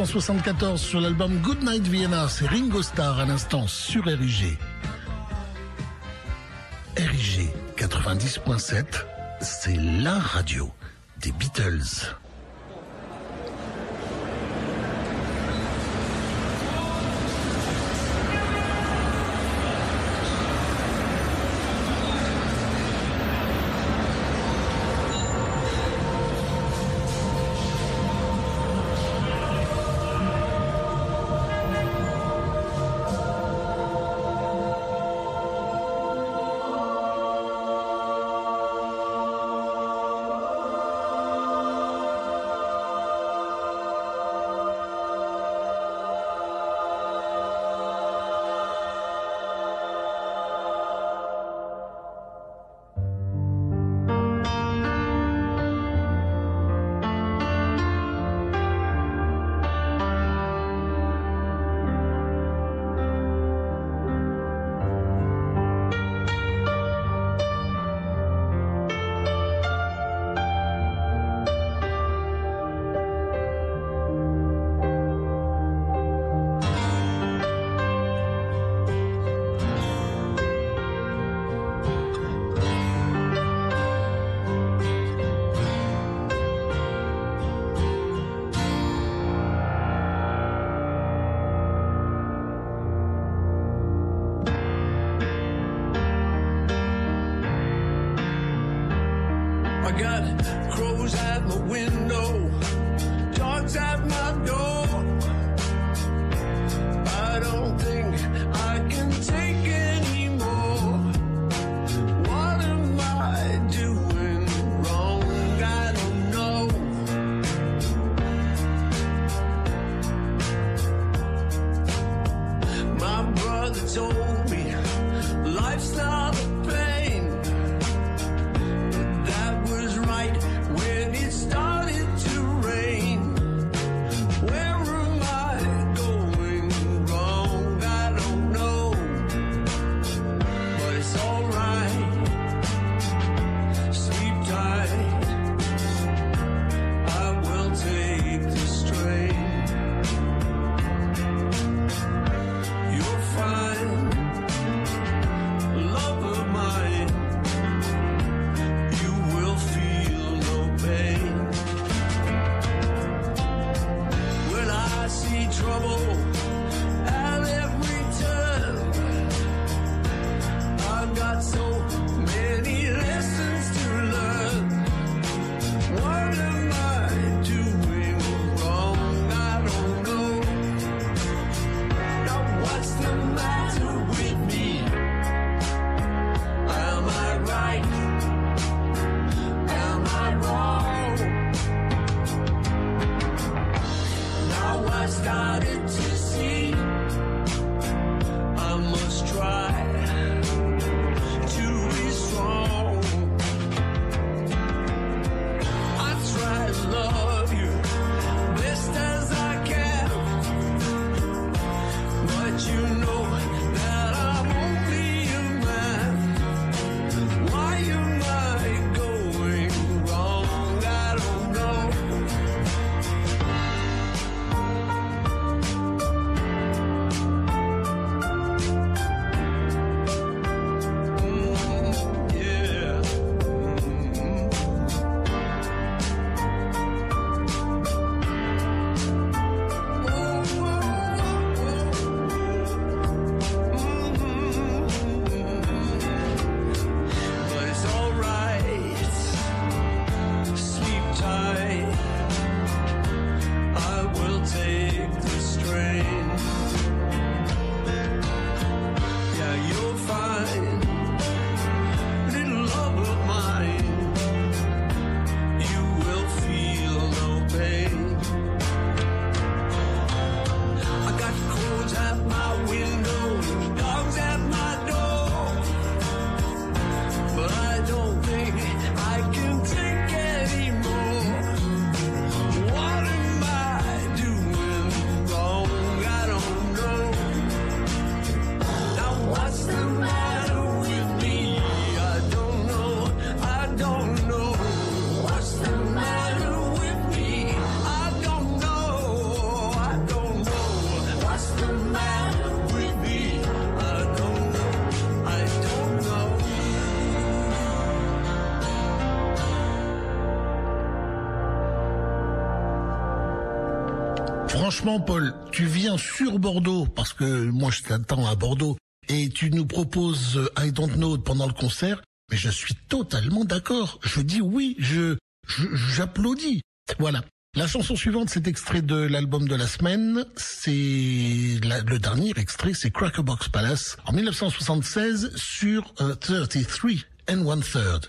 Speaker 3: 1974 sur l'album Goodnight Vienna, c'est Ringo Starr à l'instant sur RIG. RIG 90.7, c'est la radio des Beatles.
Speaker 5: franchement, Paul, tu viens sur Bordeaux, parce que moi je t'attends à Bordeaux, et tu nous proposes euh, I Don't Know pendant le concert, mais je suis totalement d'accord. Je dis oui, je j'applaudis. Voilà. La chanson suivante, c'est extrait de l'album de la semaine. C'est le dernier extrait, c'est Crackerbox Palace en 1976 sur euh, 33 and One Third.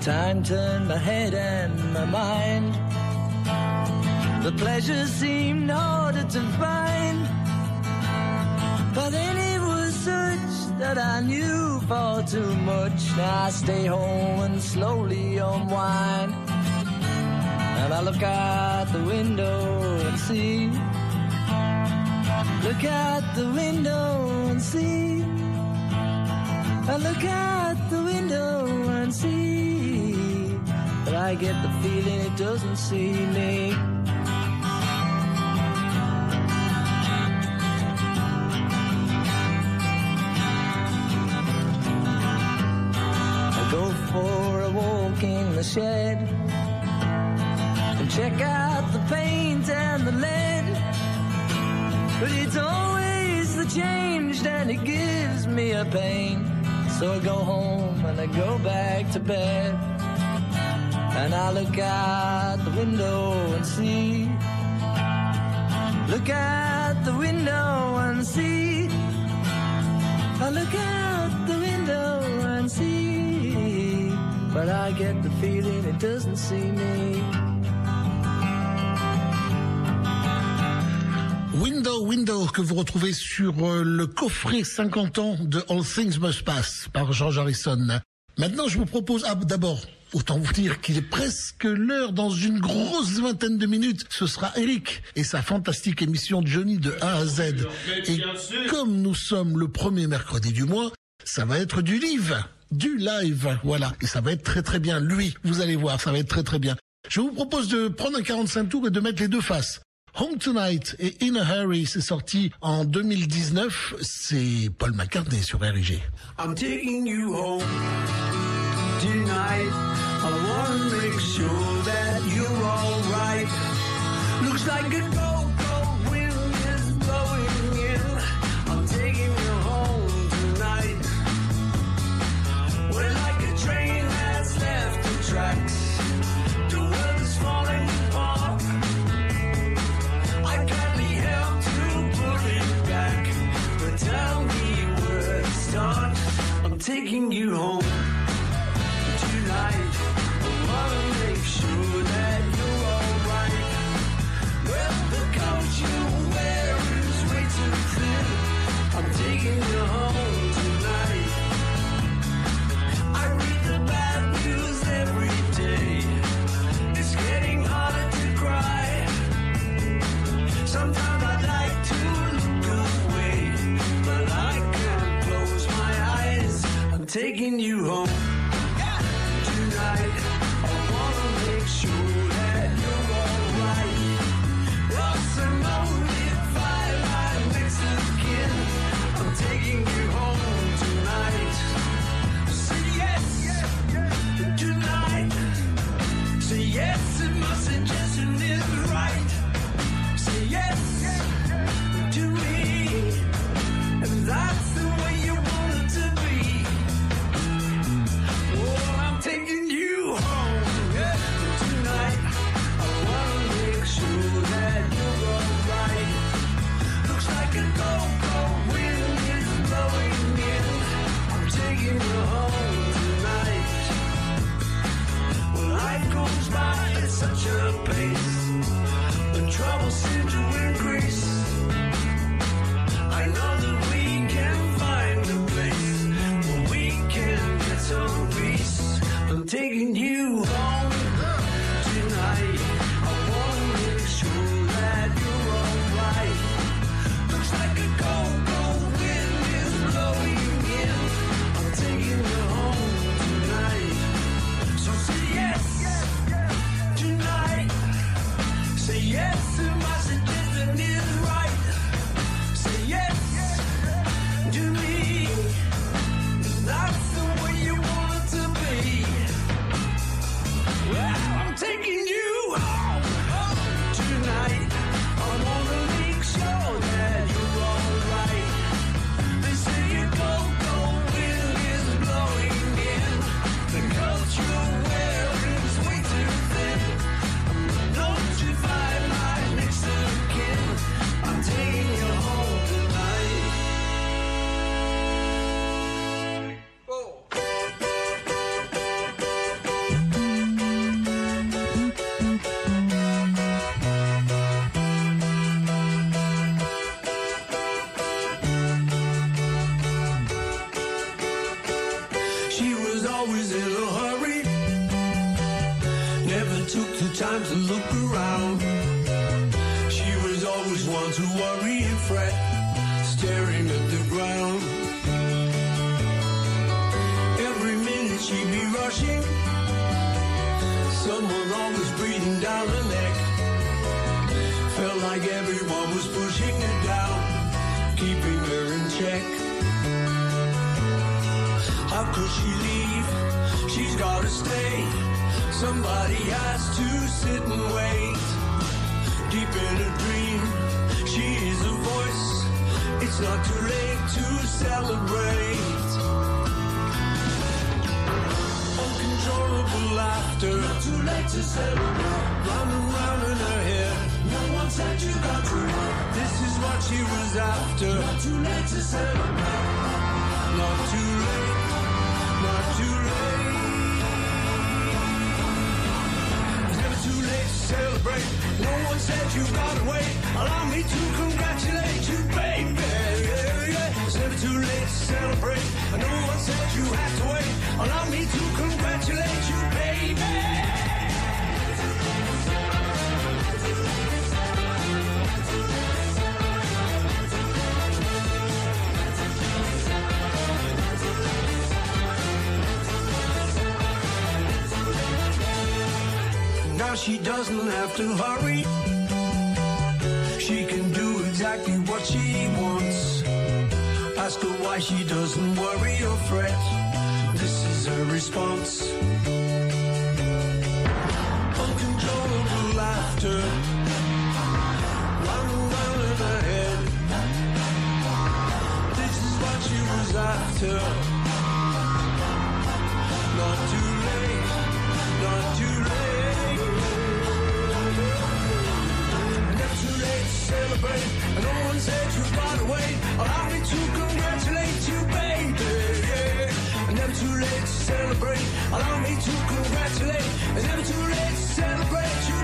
Speaker 9: Time
Speaker 5: turned my head and my mind, the pleasure seemed harder to find. But then it was such that I knew far too much. Now I stay home and slowly unwind. And I look out the window and see. Look out the window and see. I look out I get the feeling it doesn't see me. I go for a walk in the shed and check out the paint and the lead. But it's always the change and it gives me a pain. So I go home and I go back to bed. And I look out the window and see. Look out the window and see. I look out the window and see. But I get the feeling it doesn't see me.
Speaker 1: Window, Window, que vous retrouvez sur euh, le coffret 50 ans de All Things Must Pass par George Harrison. Maintenant, je vous propose, ah, d'abord, autant vous dire qu'il est presque l'heure, dans une grosse vingtaine de minutes, ce sera Eric et sa fantastique émission Johnny de A à Z. Et comme nous sommes le premier mercredi du mois, ça va être du live, du live, voilà. Et ça va être très très bien. Lui, vous allez voir, ça va être très très bien. Je vous propose de prendre un 45 tours et de mettre les deux faces. Home Tonight et In a Hurry, c'est sorti en 2019. C'est Paul McCartney sur RG.
Speaker 3: I'm taking you home tonight. I wanna make sure that you're alright. Looks like a cold, cold wind is blowing in. I'm taking you home tonight. We're like a train that's left the tracks. The world is falling apart. I can't be held to pull it back. But tell me where to start. I'm taking you home taking you home. your pace. The trouble seemed to increase. sitting where she doesn't have to hurry. She can do exactly what she wants. Ask her why she doesn't worry or fret. This is her response. Uncontrollable laughter. Run around in her head. This is what she was after. celebrate. And no one said you run away. I'll have me to congratulate you, baby. Yeah. Never too late to celebrate. Allow me to congratulate. It's never too late to celebrate you.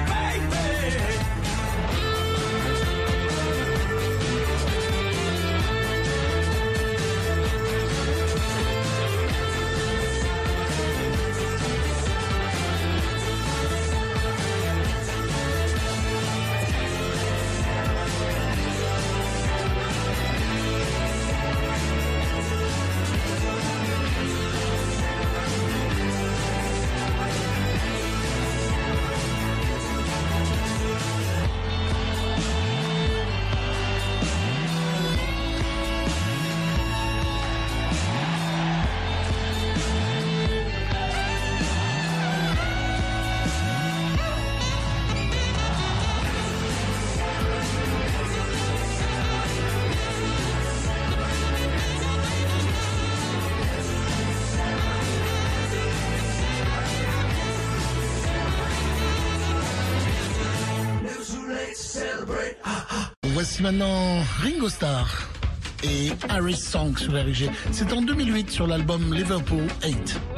Speaker 2: maintenant Ringo Starr et Harris Song sur RG. C'est en 2008 sur l'album Liverpool 8.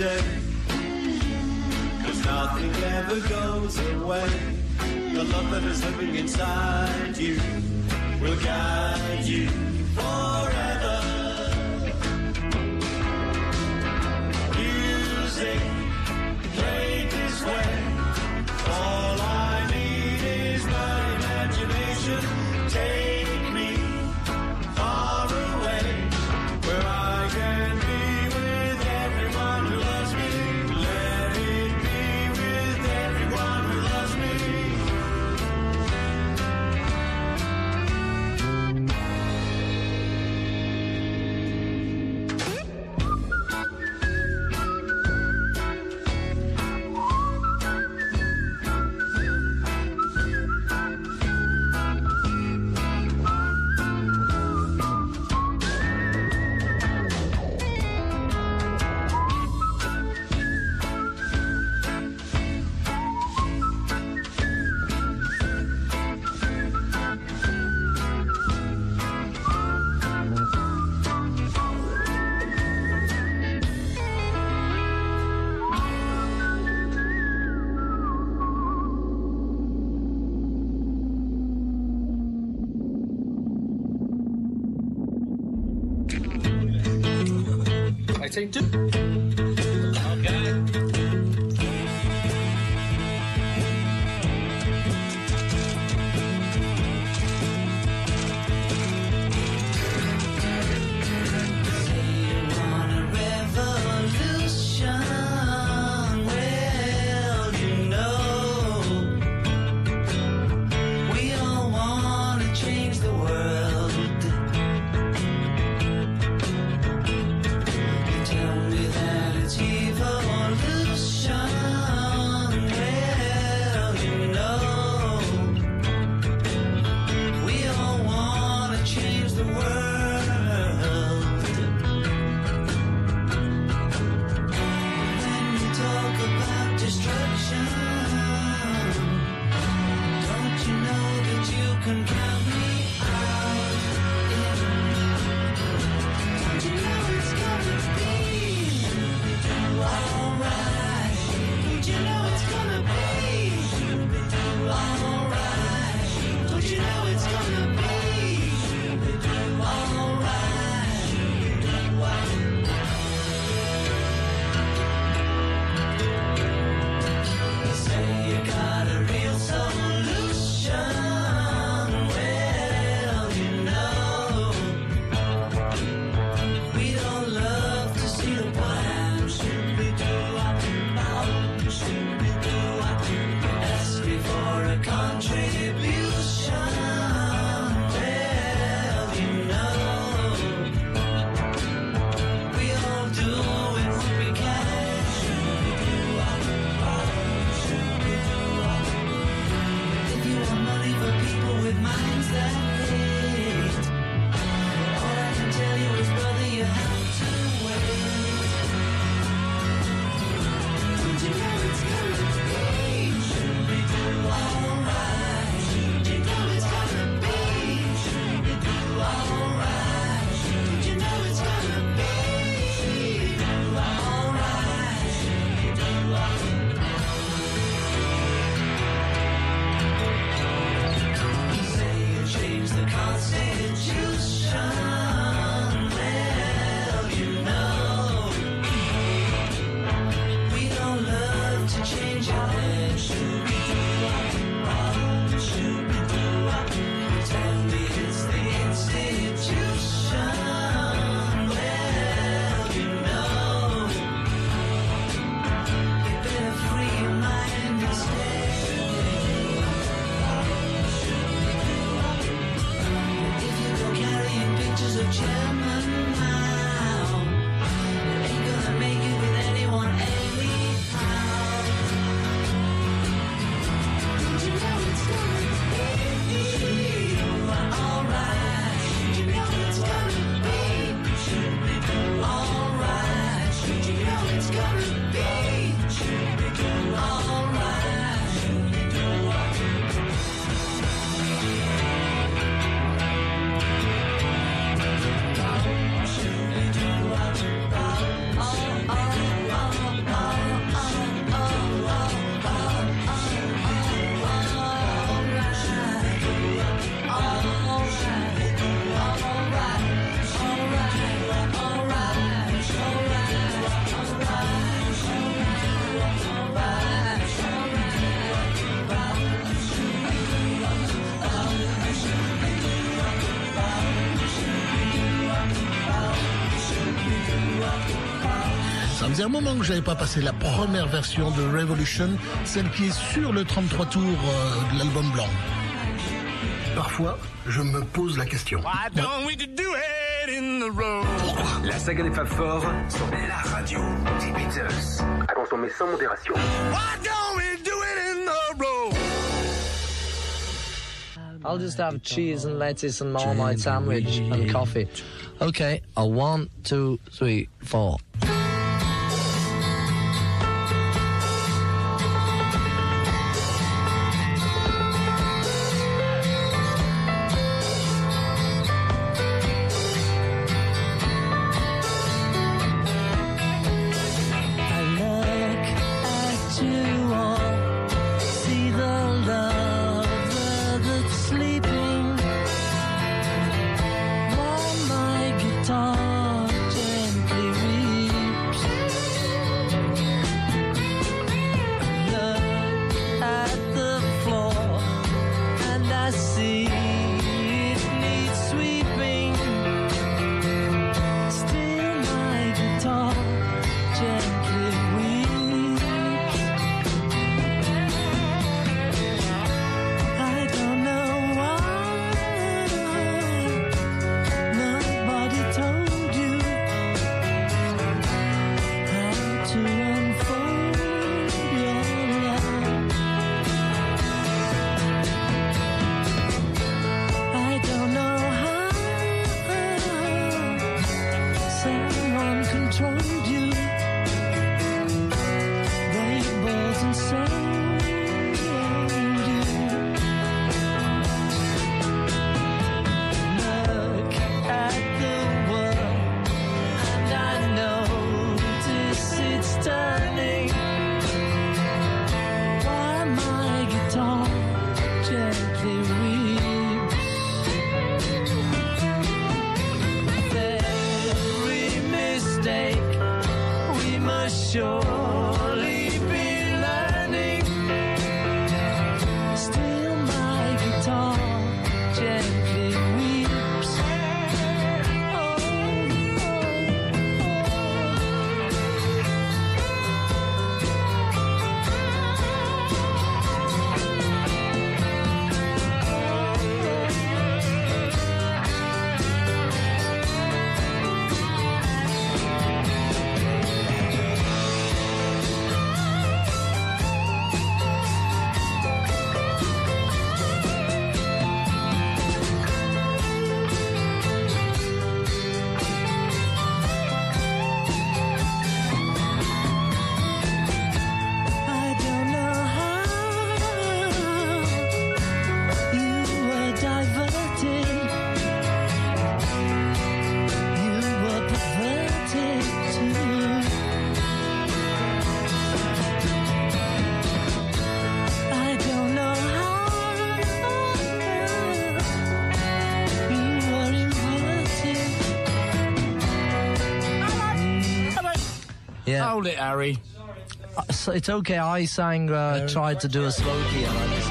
Speaker 10: day. Cause nothing ever goes away. The love that is living inside you will guide you.
Speaker 1: Faisait un moment que j'avais pas passé la première version de Revolution, celle qui est sur le 33 tours euh, de l'album blanc. Parfois, je me pose la question.
Speaker 3: La saga des Fab Four sur la radio des Beatles. À consommer sans modération.
Speaker 5: I'll just have cheese and lettuce and marmite sandwich and coffee. Okay, a one, two, three, four. Yeah.
Speaker 11: Hold it, Harry.
Speaker 5: Uh, so it's okay. I sang, uh, tried to do a slow key and I just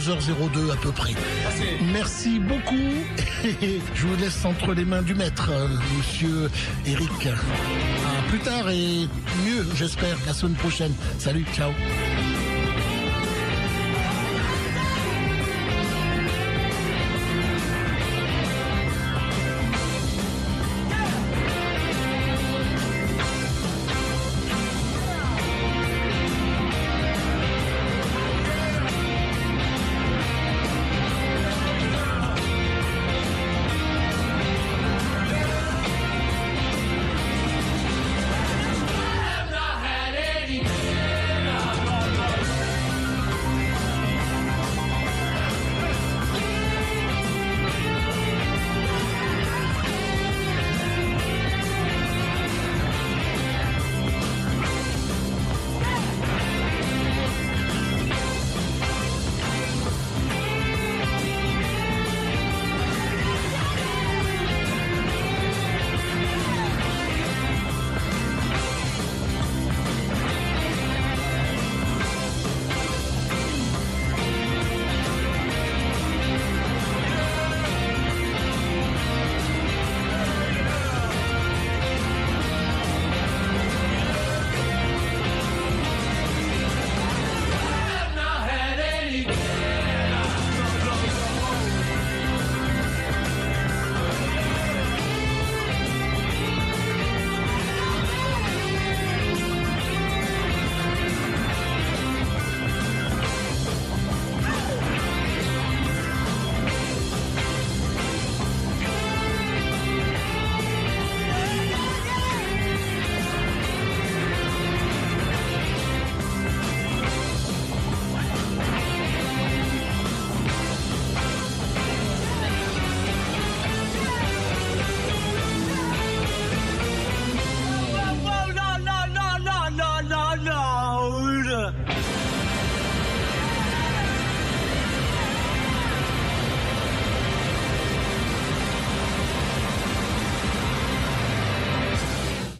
Speaker 1: 22h02 à peu près. Merci beaucoup. Je vous laisse entre les mains du maître, monsieur Eric. Plus tard et mieux, j'espère, la semaine prochaine. Salut, ciao.